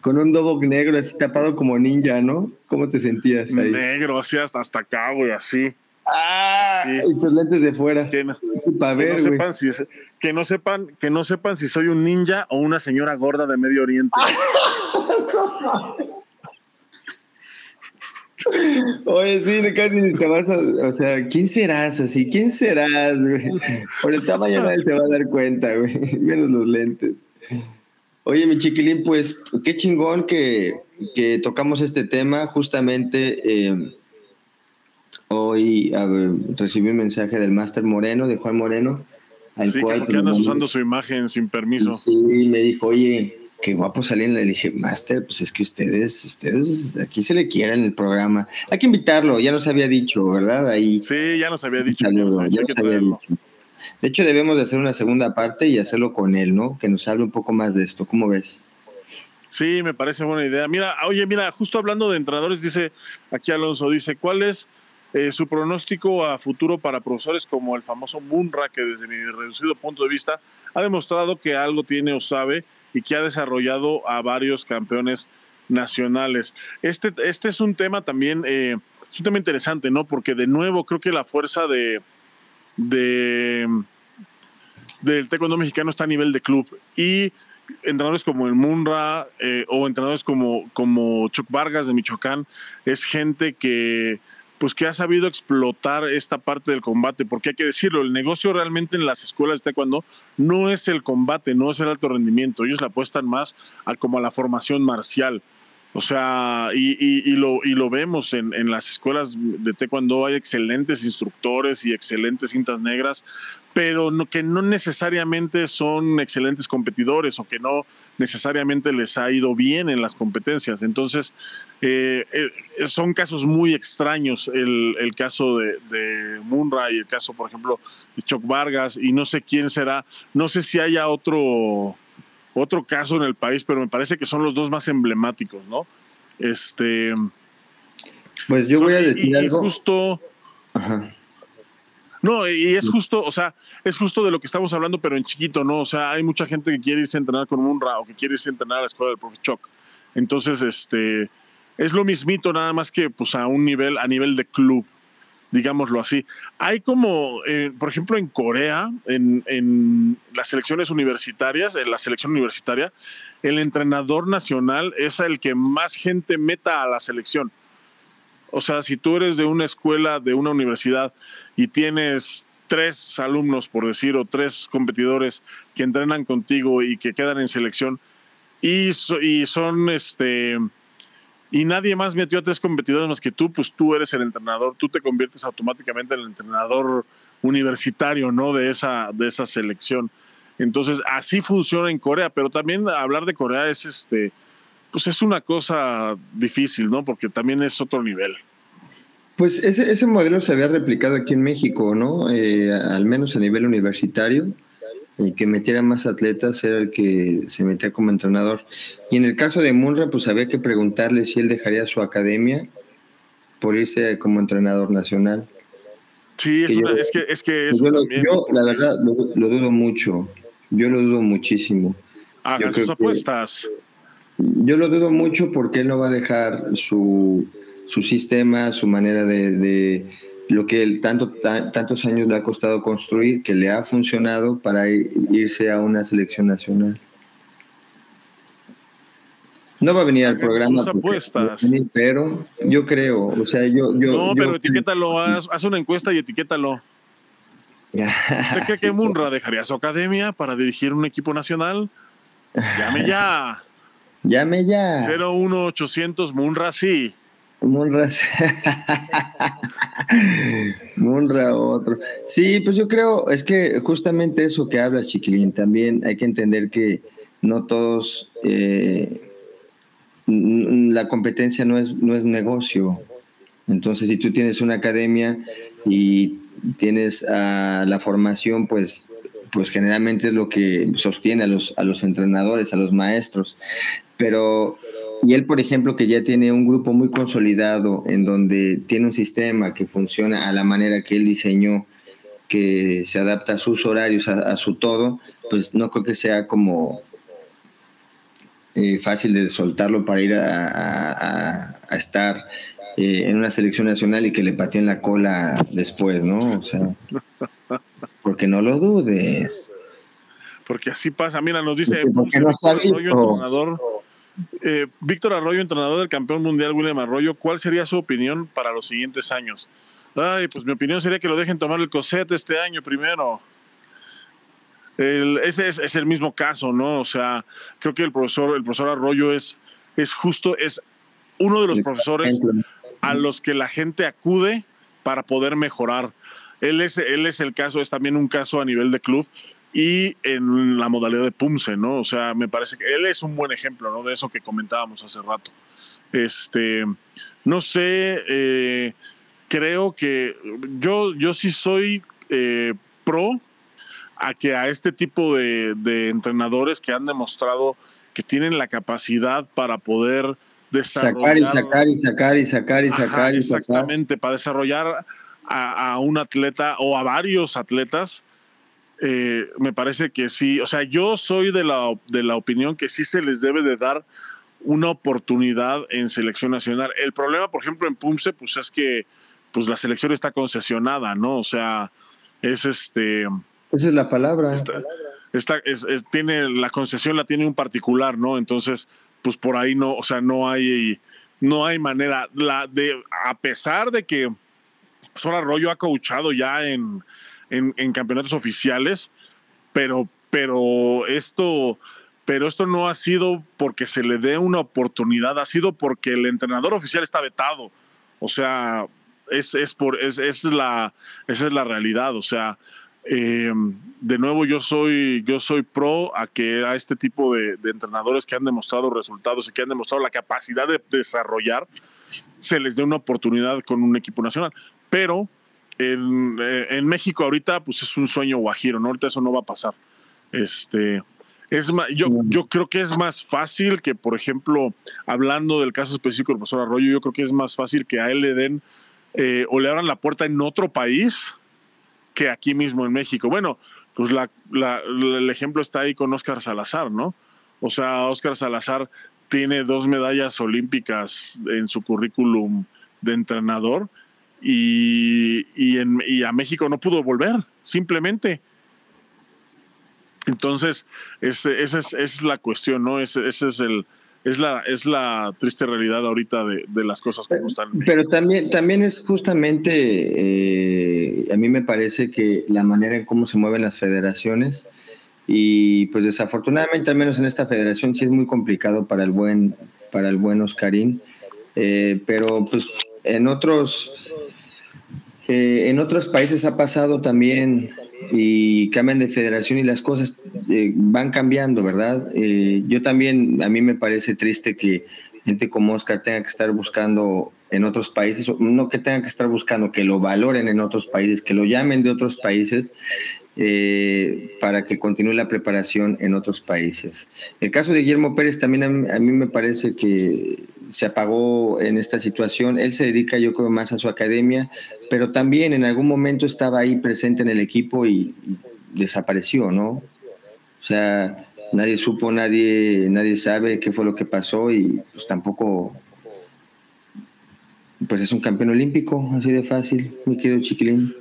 con, un dobo negro así tapado como ninja, ¿no? ¿Cómo te sentías ahí? Negro, así hasta, hasta acá, güey, así. Ah, y tus lentes de fuera. Que no, sepan si que no sepan, que no sepan si soy un ninja o una señora gorda de Medio Oriente. *laughs* Oye, sí, casi ni te vas a. O sea, ¿quién serás así? ¿Quién serás, güey? Por el tamaño nadie se va a dar cuenta, güey. *laughs* Menos los lentes. Oye, mi chiquilín, pues qué chingón que, que tocamos este tema. Justamente eh, hoy recibí un mensaje del Máster Moreno, de Juan Moreno. Al sí, cual, que andas usando su imagen sin permiso. Sí, me dijo, oye, qué guapo salir. Le dije, Master, pues es que ustedes, ustedes aquí se le quieren el programa. Hay que invitarlo, ya nos había dicho, ¿verdad? Ahí. Sí, ya nos había dicho. De hecho, debemos de hacer una segunda parte y hacerlo con él, ¿no? Que nos hable un poco más de esto. ¿Cómo ves? Sí, me parece buena idea. Mira, oye, mira, justo hablando de entrenadores, dice aquí Alonso, dice, ¿cuál es eh, su pronóstico a futuro para profesores como el famoso Munra, que desde mi reducido punto de vista ha demostrado que algo tiene o sabe y que ha desarrollado a varios campeones nacionales. Este, este es un tema también, eh, es un tema interesante, ¿no? Porque de nuevo creo que la fuerza de, de del taekwondo mexicano está a nivel de club y entrenadores como el Munra eh, o entrenadores como, como Chuck Vargas de Michoacán es gente que pues que ha sabido explotar esta parte del combate, porque hay que decirlo, el negocio realmente en las escuelas de taekwondo no es el combate, no es el alto rendimiento, ellos le apuestan más a como a la formación marcial. O sea, y, lo, y lo vemos en, en, las escuelas de taekwondo, hay excelentes instructores y excelentes cintas negras, pero no, que no necesariamente son excelentes competidores o que no necesariamente les ha ido bien en las competencias. Entonces, eh, eh, son casos muy extraños el, el caso de, de, Munra y el caso, por ejemplo, de Choc Vargas, y no sé quién será, no sé si haya otro otro caso en el país, pero me parece que son los dos más emblemáticos, ¿no? Este. Pues yo voy a decir y, algo. justo. Ajá. No, y es justo, o sea, es justo de lo que estamos hablando, pero en chiquito, ¿no? O sea, hay mucha gente que quiere irse a entrenar con un o que quiere irse a entrenar a la escuela del profe Choc. Entonces, este, es lo mismito, nada más que pues a un nivel, a nivel de club digámoslo así. Hay como, eh, por ejemplo, en Corea, en, las selecciones universitarias, en la selección universitaria, el entrenador nacional es el que más gente meta a la selección. O sea, si tú eres de una escuela, de una universidad y tienes tres alumnos, por decir, o tres competidores que entrenan contigo y que quedan en selección y son este y nadie más metió a tres competidores más que tú, pues tú eres el entrenador, tú te conviertes automáticamente en el entrenador universitario, ¿no? De esa, de esa selección. Entonces, así funciona en Corea, pero también hablar de Corea es este, pues es una cosa difícil, ¿no? Porque también es otro nivel. Pues ese, ese modelo se había replicado aquí en México, ¿no? Eh, al menos a nivel universitario. El que metiera más atletas era el que se metía como entrenador. Y en el caso de Munra, pues había que preguntarle si él dejaría su academia por irse como entrenador nacional. Sí, es, que, es que pues yo, la verdad lo, dudo mucho. Yo lo dudo muchísimo. Hagan sus apuestas. Yo lo dudo mucho porque él no va a dejar su, su sistema, su manera de lo que él tanto, tantos años le ha costado construir, que le ha funcionado para irse a una selección nacional. No va a venir al programa. apuestas. pero yo creo, o sea, yo. yo no, pero etiquétalo, haz, una encuesta y etiquétalo. *laughs* ¿Usted cree que Munra dejaría su academia para dirigir un equipo nacional? Llame ya. *laughs* Llame ya. 01800 Munra sí. Munra. *laughs* Munra otro. Sí, pues yo creo, es que justamente eso que habla Chiquilín, también hay que entender que no todos, eh, la competencia no es, no es negocio. Entonces, si tú tienes una academia y tienes la formación, pues, pues generalmente es lo que sostiene a los, a los entrenadores, a los maestros. Pero y él, por ejemplo, que ya tiene un grupo muy consolidado en donde tiene un sistema que funciona a la manera que él diseñó, que se adapta a sus horarios, a, su todo, pues no creo que sea como eh, fácil de soltarlo para ir a, estar eh, en una selección nacional y que le pateen la cola después, ¿no? O sea, *laughs* porque no lo dudes. Porque así pasa. Mira, nos dice porque, no entrenador eh, Víctor Arroyo, entrenador del campeón mundial William Arroyo, ¿cuál sería su opinión para los siguientes años? Ay, pues mi opinión sería que lo dejen tomar el COSET este año primero. ese es, el mismo caso, ¿no? O sea, creo que el profesor, el profesor Arroyo es, es justo, es uno de los profesores a los que la gente acude para poder mejorar. Él es, él es el caso, es también un caso a nivel de club y en la modalidad de Pumse, ¿no? O sea, me parece que él es un buen ejemplo, ¿no? De eso que comentábamos hace rato. Este, no sé, eh, creo que yo, yo sí soy eh, pro a que a este tipo de, entrenadores que han demostrado que tienen la capacidad para poder desarrollar. Sacar y sacar y sacar y sacar y sacar. exactamente, para desarrollar a, a, un atleta o a varios atletas eh, me parece que sí, o sea, yo soy de la, de la opinión que sí se les debe de dar una oportunidad en selección nacional. El problema, por ejemplo, en Pumse, pues es que pues la selección está concesionada, ¿no? O sea, es este... Esa es la palabra. Está, tiene, la concesión la tiene un particular, ¿no? Entonces, pues por ahí no, o sea, no hay, no hay manera. La de, a pesar de que Sora Arroyo ha coachado ya en, en, campeonatos oficiales, pero, pero esto pero esto no ha sido porque se le dé una oportunidad, ha sido porque el entrenador oficial está vetado. O sea, es, es por, es, es la, esa es la realidad. O sea, eh, de nuevo yo soy, yo soy pro a que a este tipo de, de, entrenadores que han demostrado resultados y que han demostrado la capacidad de desarrollar, se les dé una oportunidad con un equipo nacional. Pero en, eh, en, México ahorita pues es un sueño guajiro, ¿no? Ahorita eso no va a pasar. Este, es más, yo, yo creo que es más fácil que, por ejemplo, hablando del caso específico del profesor Arroyo, yo creo que es más fácil que a él le den eh, o le abran la puerta en otro país que aquí mismo en México. Bueno, pues la, la, el ejemplo está ahí con Oscar Salazar, ¿no? O sea, Oscar Salazar tiene dos medallas olímpicas en su currículum de entrenador y, y, en, y a México no pudo volver, simplemente. Entonces, ese, esa es, es, la cuestión, ¿no? Ese, ese es el, es la, es la triste realidad ahorita de, de las cosas como están. Pero también, también es justamente, eh, a mí me parece que la manera en cómo se mueven las federaciones, y pues desafortunadamente, al menos en esta federación, sí es muy complicado para el buen, para el buen Oscarín, eh, pero pues en otros, eh, en otros países ha pasado también y cambian de federación y las cosas eh, van cambiando, ¿verdad? Eh, yo también, a mí me parece triste que gente como Oscar tenga que estar buscando en otros países, no que tenga que estar buscando, que lo valoren en otros países, que lo llamen de otros países eh, para que continúe la preparación en otros países. El caso de Guillermo Pérez también a mí, me parece que se apagó en esta situación. Él se dedica, yo creo, más a su academia, pero también en algún momento estaba ahí presente en el equipo y, desapareció, ¿no? O sea, nadie supo, nadie, nadie sabe qué fue lo que pasó y pues tampoco, pues es un campeón olímpico, así de fácil, mi querido chiquilín.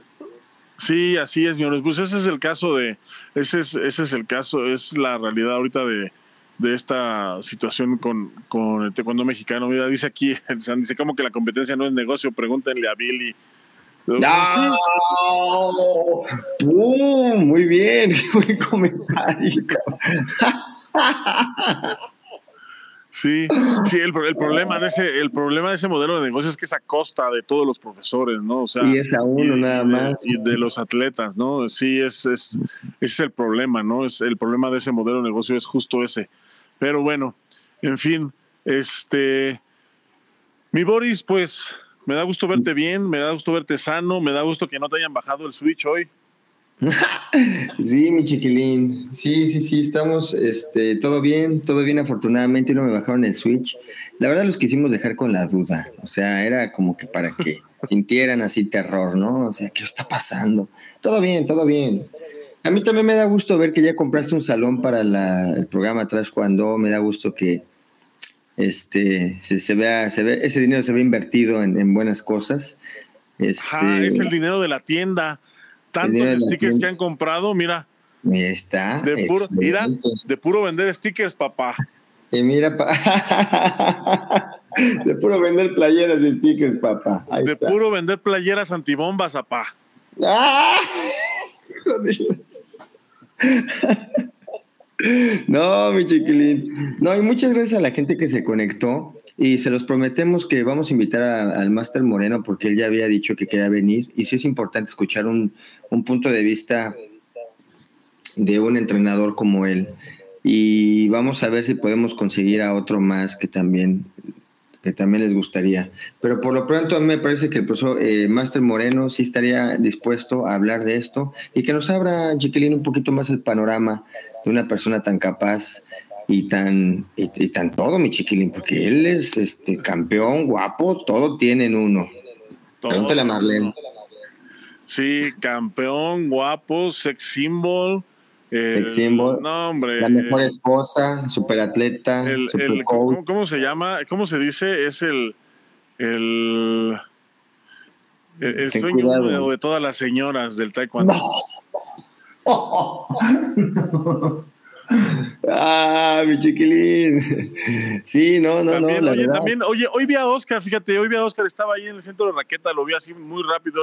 Sí, así es, señores. Pues ese es el caso de, ese es, ese es el caso, es la realidad ahorita de, de esta situación con, con el taekwondo mexicano. Mira, dice aquí, *laughs* dice como que la competencia no es negocio, pregúntenle a Billy. ¡No! Uh, muy bien, *laughs* buen comentario. Sí, sí, el, el, problema de ese, el problema de ese modelo de negocio es que es a costa de todos los profesores, ¿no? O sea, y es a uno nada más. Y de los atletas, ¿no? Sí, es, es, ese es el problema, ¿no? Es el problema de ese modelo de negocio es justo ese. Pero bueno, en fin, este, mi Boris, pues me da gusto verte bien, me da gusto verte sano, me da gusto que no te hayan bajado el Switch hoy. *laughs* Sí, mi chiquilín. Sí, sí, sí, estamos este, todo bien, todo bien afortunadamente, no me bajaron el Switch. La verdad los quisimos dejar con la duda, o sea, era como que para que *laughs* sintieran así terror, ¿no? O sea, ¿qué está pasando? Todo bien, todo bien. A mí también me da gusto ver que ya compraste un salón para el programa atrás cuando me da gusto que este se, vea, se ve, ese dinero se ve invertido en, buenas cosas. Este, es el dinero de la tienda. Tantos stickers que han comprado, mira. Ahí está. De puro, mira, de puro vender stickers, papá. Y mira, *laughs* de puro vender playeras y stickers, papá. de puro vender playeras antibombas, papá. ¡Ah! *laughs* No, mi chiquilín. No, y muchas gracias a la gente que se conectó y se los prometemos que vamos a invitar al Máster Moreno porque él ya había dicho que quería venir y sí es importante escuchar un, punto de vista de un entrenador como él. Y vamos a ver si podemos conseguir a otro más que también que también les gustaría. Pero por lo pronto a mí me parece que el profesor eh, Máster Moreno sí estaría dispuesto a hablar de esto y que nos abra, Chiquilín, un poquito más el panorama de una persona tan capaz y tan, y, tan todo, mi Chiquilín, porque él es este campeón, guapo, todo tiene en uno. Pregúntale a Marlene. Sí, campeón, guapo, sex symbol Sex symbol. No, hombre. La mejor esposa, superatleta. El, el, ¿cómo, se llama? ¿Cómo se dice? Es el. El, el, sueño de, todas las señoras del taekwondo. No. *laughs* Ah, mi chiquilín. Sí, no, no, no. La oye, también, oye, hoy vi a Oscar, fíjate, hoy vi a Oscar, estaba ahí en el centro de raqueta, lo vi así muy rápido.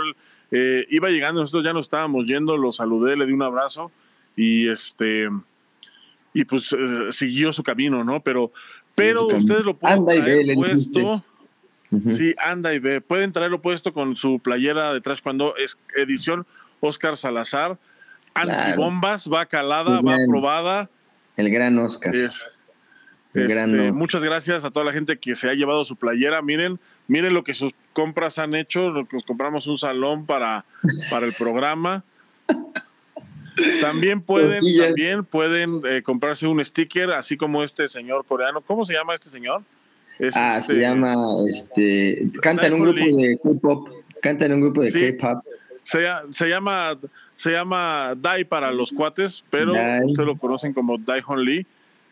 Eh, iba llegando, nosotros ya nos estábamos yendo, lo saludé, le di un abrazo y este y pues eh, siguió su camino, ¿no? Pero, pero ustedes lo pueden anda traer puesto. Sí, anda y ve. Pueden traerlo puesto con su playera detrás cuando es edición Oscar Salazar. Antibombas, va calada, va aprobada. El gran Oscar. Este, muchas gracias a toda la gente que se ha llevado su playera. Miren, miren lo que sus compras han hecho. Nos compramos un salón para, para el programa. *laughs* También pueden, también pueden eh, comprarse un sticker, así como este señor coreano. ¿Cómo se llama este señor? ah, se este llama, este, canta en un grupo de K-pop, canta en un grupo de K-pop. Se, llama, se llama Dai para los cuates, pero ustedes lo conocen como Dai Hon Lee.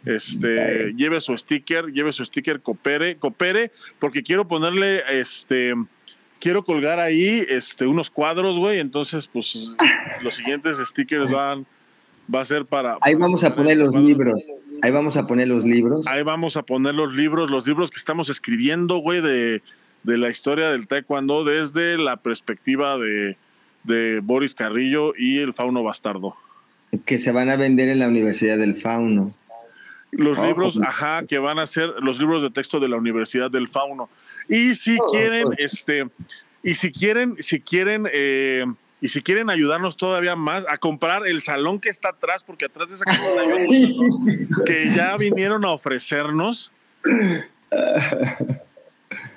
Este, lleve su sticker, lleve su sticker, coopere, coopere, porque quiero ponerle este quiero colgar ahí este, unos cuadros, güey. Entonces, pues los siguientes stickers van, va a ser para. Ahí vamos a poner los libros. Ahí vamos a poner los libros. Ahí vamos a poner los libros, los libros que estamos escribiendo, güey, de, de la historia del taekwondo desde la perspectiva de, de Boris Carrillo y el fauno bastardo. Que se van a vender en la Universidad del Fauno. Los libros, ajá, que van a ser los libros de texto de la Universidad del Fauno. Y si quieren, este, y si quieren, si quieren, eh, y si quieren ayudarnos todavía más a comprar el salón que está atrás, porque atrás de esa casa que ya vinieron a ofrecernos,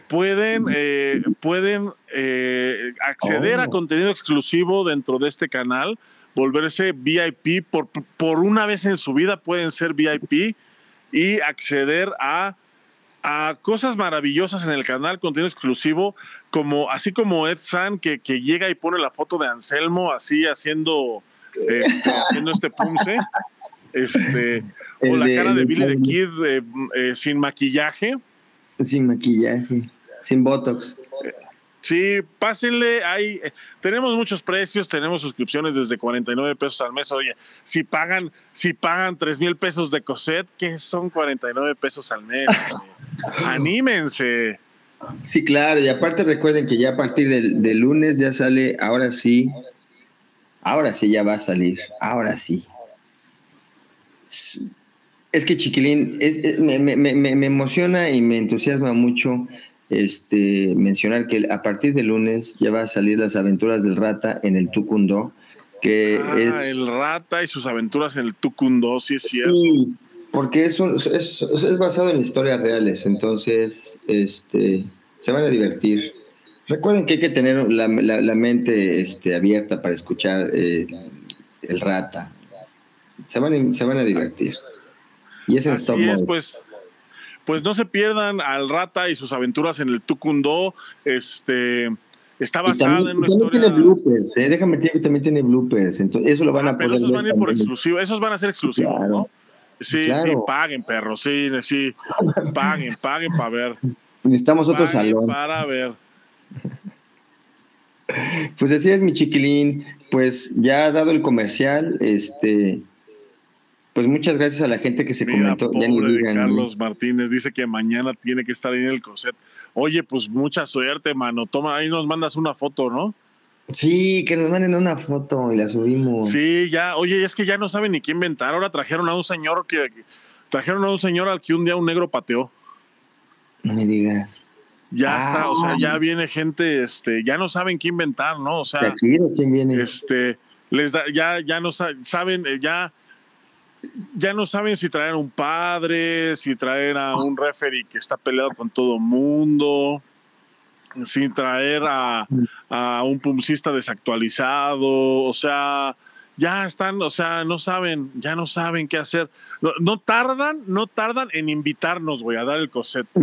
pueden, eh, pueden eh, acceder a oh. contenido exclusivo dentro de este canal, volverse VIP por, por una vez en su vida, pueden ser VIP y acceder a, a cosas maravillosas en el canal, contenido exclusivo, como así como Ed San, que, que llega y pone la foto de Anselmo así haciendo, este, haciendo este punce. Este, o la cara de Billy the Kid eh, eh, sin maquillaje. Sin maquillaje, sin Botox. Sí, pásenle, hay, tenemos muchos precios, tenemos suscripciones desde 49 pesos al mes. Oye, si pagan, si pagan 3 mil pesos de coset, ¿qué son 49 pesos al mes? *laughs* *laughs* Anímense. Sí, claro, y aparte recuerden que ya a partir del, lunes ya sale, ahora sí, ahora sí ya va a salir, ahora sí. Es que Chiquilín, me, me emociona y me entusiasma mucho este, mencionar que a partir de lunes ya va a salir las aventuras del rata en el Tucundo, que ah, es... El rata y sus aventuras en el Tucundo, sí es cierto. Porque es, es, basado en historias reales, entonces este, se van a divertir. Recuerden que hay que tener la, mente este, abierta para escuchar eh, el rata. Se van, se van a divertir. Y es en Así es, pues pues no se pierdan al Rata y sus aventuras en el Tucundo. Este está basado en una también tiene bloopers, ¿eh? déjame decir que también tiene bloopers. Entonces, eso lo van a ah, poder. Pero esos van a ir por exclusivo, esos van a ser exclusivos, ¿no? Sí, sí, paguen, perro, sí, sí, *laughs* paguen, paguen para ver. Necesitamos otro salón. Para ver. Pues así es, mi chiquilín. Pues ya ha dado el comercial, este, pues muchas gracias a la gente que se comentó. Ya ni digan, Carlos Martínez dice que mañana tiene que estar ahí en el COSET. Oye, pues mucha suerte, mano. Toma, ahí nos mandas una foto, ¿no? Sí, que nos manden una foto y la subimos. Sí, ya, oye, es que ya no saben ni qué inventar. Ahora trajeron a un señor que, trajeron a un señor al que un día un negro pateó. No me digas. Ya está, o sea, ya viene gente, este, ya no saben qué inventar, ¿no? O sea, ¿quién viene? Este, les da, ya, ya no saben, eh, ya ya no saben si traer a un padre, si traer a un referee que está peleado con todo mundo, sin traer a, un pumcista desactualizado, o sea, ya están, o sea, no saben, ya no saben qué hacer. No, tardan, no tardan en invitarnos, güey, a dar el coset. *laughs*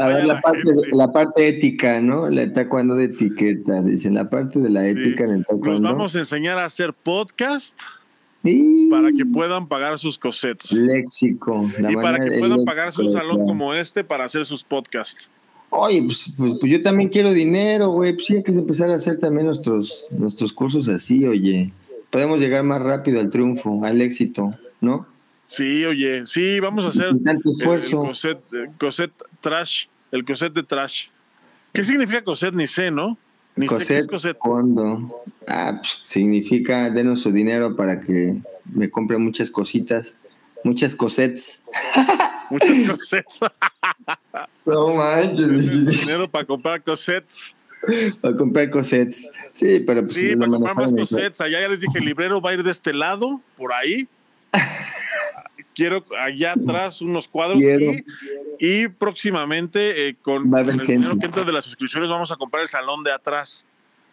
a ver, la, parte, la, parte, ética, ¿no? La taekwondo de etiqueta, dicen, la parte de la ética en el taekwondo. Nos vamos a enseñar a hacer podcast para que puedan pagar sus cosets. Léxico. y para que puedan pagar su salón como este para hacer sus podcasts. Oye, pues, pues, pues, yo también quiero dinero, güey. Pues sí, hay que empezar a hacer también nuestros, nuestros cursos así, oye. Podemos llegar más rápido al triunfo, al éxito, ¿no? Sí, oye, sí, vamos a hacer el, coset, trash, el coset de trash. ¿Qué significa coset? Ni sé, ¿no? Ni coset, sé qué es coset. Ah, pues, significa denos su dinero para que me compre muchas cositas, muchas cosets. *laughs* Muchas cosets. *laughs* no manches. Dinero para comprar cosets. Para comprar cosets. Sí, pero pues. Sí, para comprar más cosets. Allá ya les dije, el librero va a ir de este lado, por ahí *laughs* quiero allá atrás unos cuadros y, próximamente eh, con, el dinero que entra de las suscripciones vamos a comprar el salón de atrás.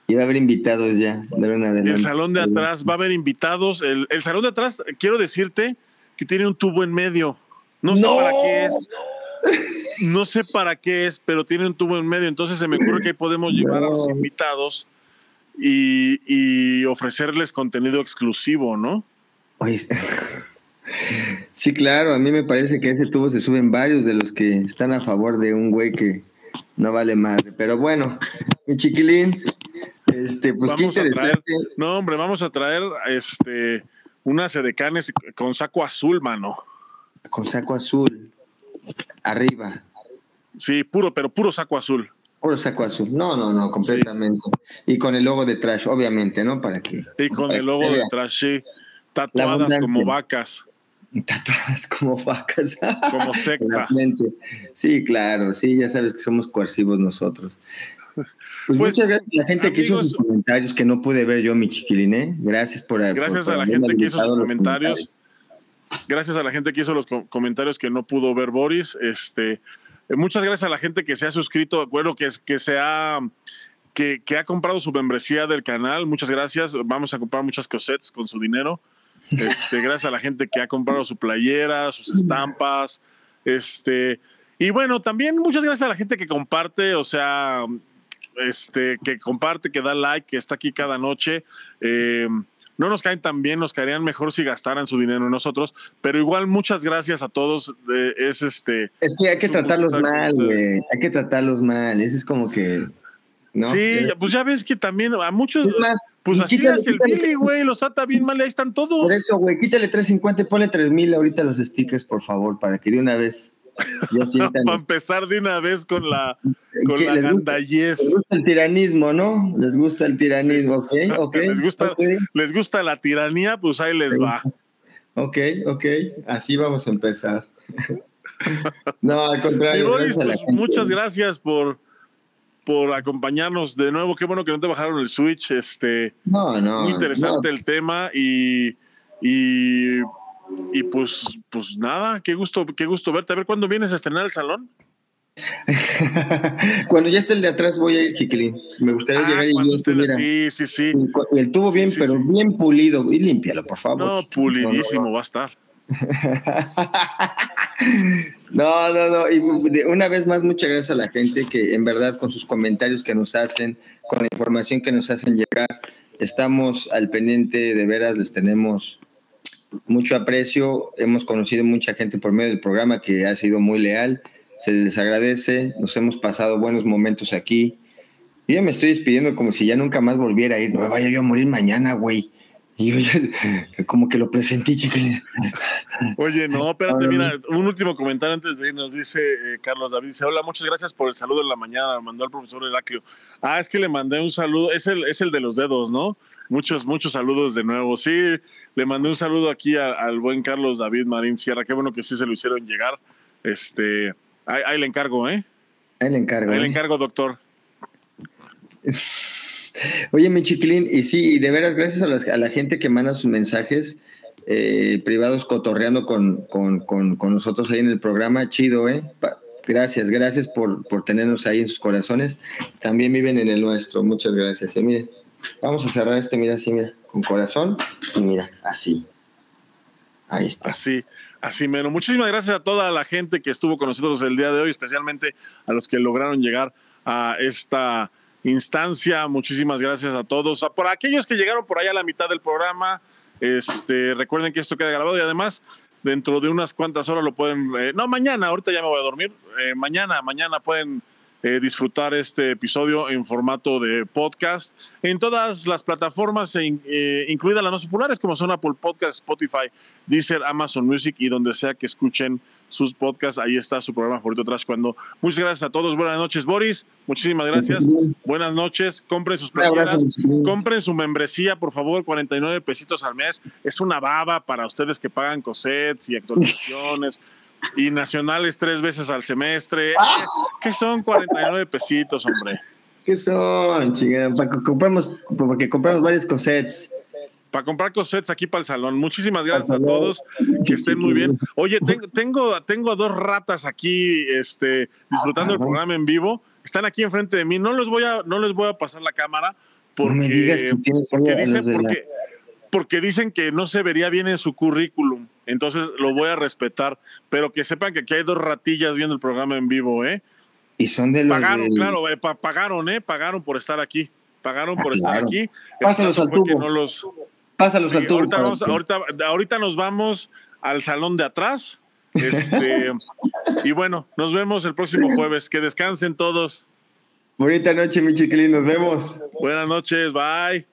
Y va a haber invitados ya. el salón de atrás va a haber invitados. El, salón de atrás, quiero decirte que tiene un tubo en medio. No sé para qué es. No sé para qué es, pero tiene un tubo en medio. Entonces se me ocurre que ahí podemos llevar a los invitados y, y ofrecerles contenido exclusivo, ¿no? *laughs* Sí, claro, a mí me parece que a ese tubo se suben varios de los que están a favor de un güey que, no vale madre. Pero bueno, mi chiquilín, este, pues qué interesante. no, hombre, vamos a traer este unas edecanes con saco azul, mano. Con saco azul. Arriba. Sí, puro, pero puro saco azul. Puro saco azul. No, no, no, completamente. Y con el logo de Trash, obviamente, ¿no? Para que. Y con el logo de Trash, sí. Tatuadas como vacas. *laughs* Tatuadas como vacas. Como *laughs* secta. Sí, claro, sí, ya sabes que somos coercivos nosotros. Pues, pues, muchas gracias a la gente que hizo sus comentarios que no pude ver yo, mi chiquilín, ¿eh? Gracias por. Gracias a la gente que hizo sus comentarios. Gracias a la gente que hizo los comentarios que no pudo ver Boris. Este, eh, muchas gracias a la gente que se ha suscrito, bueno, que, que se ha. Que, que ha comprado su membresía del canal. Muchas gracias. Vamos a comprar muchas cosettes con su dinero. Este, gracias a la gente que ha comprado su playera, sus estampas. Este, y bueno, también muchas gracias a la gente que comparte, o sea, este, que comparte, que da like, que está aquí cada noche. Eh, no nos caen tan bien, nos caerían mejor si gastaran su dinero en nosotros, pero igual muchas gracias a todos. es este. Es que hay que tratarlos mal, güey. Hay que tratarlos mal. Ese es como que. ¿No? Sí, pues ya ves que también a muchos. pues así es el Billy, güey, los trata bien mal ahí están todos. Por eso, güey, quítale 350 y ponle 3000 ahorita los stickers, por favor, para que de una vez. *laughs* Para empezar de una vez con la, con la les gusta, les gusta el tiranismo, ¿no? Les gusta el tiranismo, ok, ok. *laughs* les, gusta, les gusta la tiranía, pues ahí les va. Ok, ok, así vamos a empezar. *laughs* no, al contrario. Boris, pues, muchas gracias por, por acompañarnos de nuevo. Qué bueno que no te bajaron el Switch. Este, no, no. Muy interesante el tema y, y y pues, pues nada, qué gusto, qué gusto verte. A ver, ¿cuándo vienes a estrenar el salón? *laughs* cuando ya esté el de atrás voy a ir, chiquilín. Me gustaría ah, llegar y yo Sí, sí, sí. El tubo bien, pero bien pulido. Y límpialo, por favor. No, pulidísimo va a estar. *laughs* no, no, no. Y una vez más, muchas gracias a la gente que en verdad con sus comentarios que nos hacen, con la información que nos hacen llegar, estamos al pendiente, de veras les tenemos mucho aprecio. Hemos conocido mucha gente por medio del programa que ha sido muy leal. Se les agradece. Nos hemos pasado buenos momentos aquí. Yo ya me estoy despidiendo como si ya nunca más volviera a ir. No vaya yo a morir mañana, güey. Y yo *laughs* como que lo presenté, chiquilín. Oye, no, espérate, mira, un último comentario antes de irnos, dice eh, Carlos David, dice, hola, muchas gracias por el saludo en la mañana, mandó al profesor Heraclio. Ah, es que le mandé un saludo, es el, es el de los dedos, ¿no? Muchos, muchos saludos de nuevo. Sí, le mandé un saludo aquí al buen Carlos David Marín Sierra. Qué bueno que sí se lo hicieron llegar. Este, ahí, le encargo, ¿eh? Ahí le encargo. Ahí le ¿eh? encargo, doctor. *laughs* Oye, mi chiquilín, y sí, y de veras, gracias a la, gente que manda sus mensajes eh, privados cotorreando con, con, nosotros ahí en el programa. Chido, ¿eh? gracias, gracias por, por tenernos ahí en sus corazones. También viven en el nuestro. Muchas gracias. ¿eh? Miren, vamos a cerrar este, mira, así, mira con corazón y mira, así. Ahí está. Así, así menos. Muchísimas gracias a toda la gente que estuvo con nosotros el día de hoy, especialmente a los que lograron llegar a esta instancia. Muchísimas gracias a todos. Por aquellos que llegaron por allá a la mitad del programa, este, recuerden que esto queda grabado y además dentro de unas cuantas horas lo pueden, eh, no, mañana, ahorita ya me voy a dormir, eh, mañana, mañana pueden eh, disfrutar este episodio en formato de podcast en todas las plataformas, eh, incluidas las más populares como son Apple Podcast, Spotify, Deezer, Amazon Music y donde sea que escuchen sus podcasts. Ahí está su programa favorito atrás cuando. Muchas gracias a todos. Buenas noches, Boris. Muchísimas gracias. Buenas noches. Compren sus playeras. Compren su membresía, por favor. 49 pesitos al mes. Es una baba para ustedes que pagan cosets y actualizaciones y nacionales tres veces al semestre. ¿Qué son 49 pesitos, hombre? ¿Qué son, chingada? Para que compramos, para que compramos varios cosets. Para comprar cosets aquí para el salón. Muchísimas gracias a todos. Que estén muy bien. Oye, tengo, tengo dos ratas aquí este, disfrutando el programa en vivo. Están aquí enfrente de mí. No les voy a, no les voy a pasar la cámara porque, no me digas que tienes porque, dicen, porque, porque dicen que no se vería bien en su currículum. Entonces lo voy a respetar, pero que sepan que aquí hay dos ratillas viendo el programa en vivo, ¿eh? Y son de los Pagaron, claro, eh, pagaron, ¿eh? Pagaron por estar aquí. Pagaron por estar aquí. Pásalos al tubo. No los... Pásalos al tubo. Ahorita, ahorita, ahorita nos vamos al salón de atrás. Este, *laughs* Y bueno, nos vemos el próximo jueves. Que descansen todos. Bonita noche, mi chiquilín. Nos vemos. Buenas noches. Bye.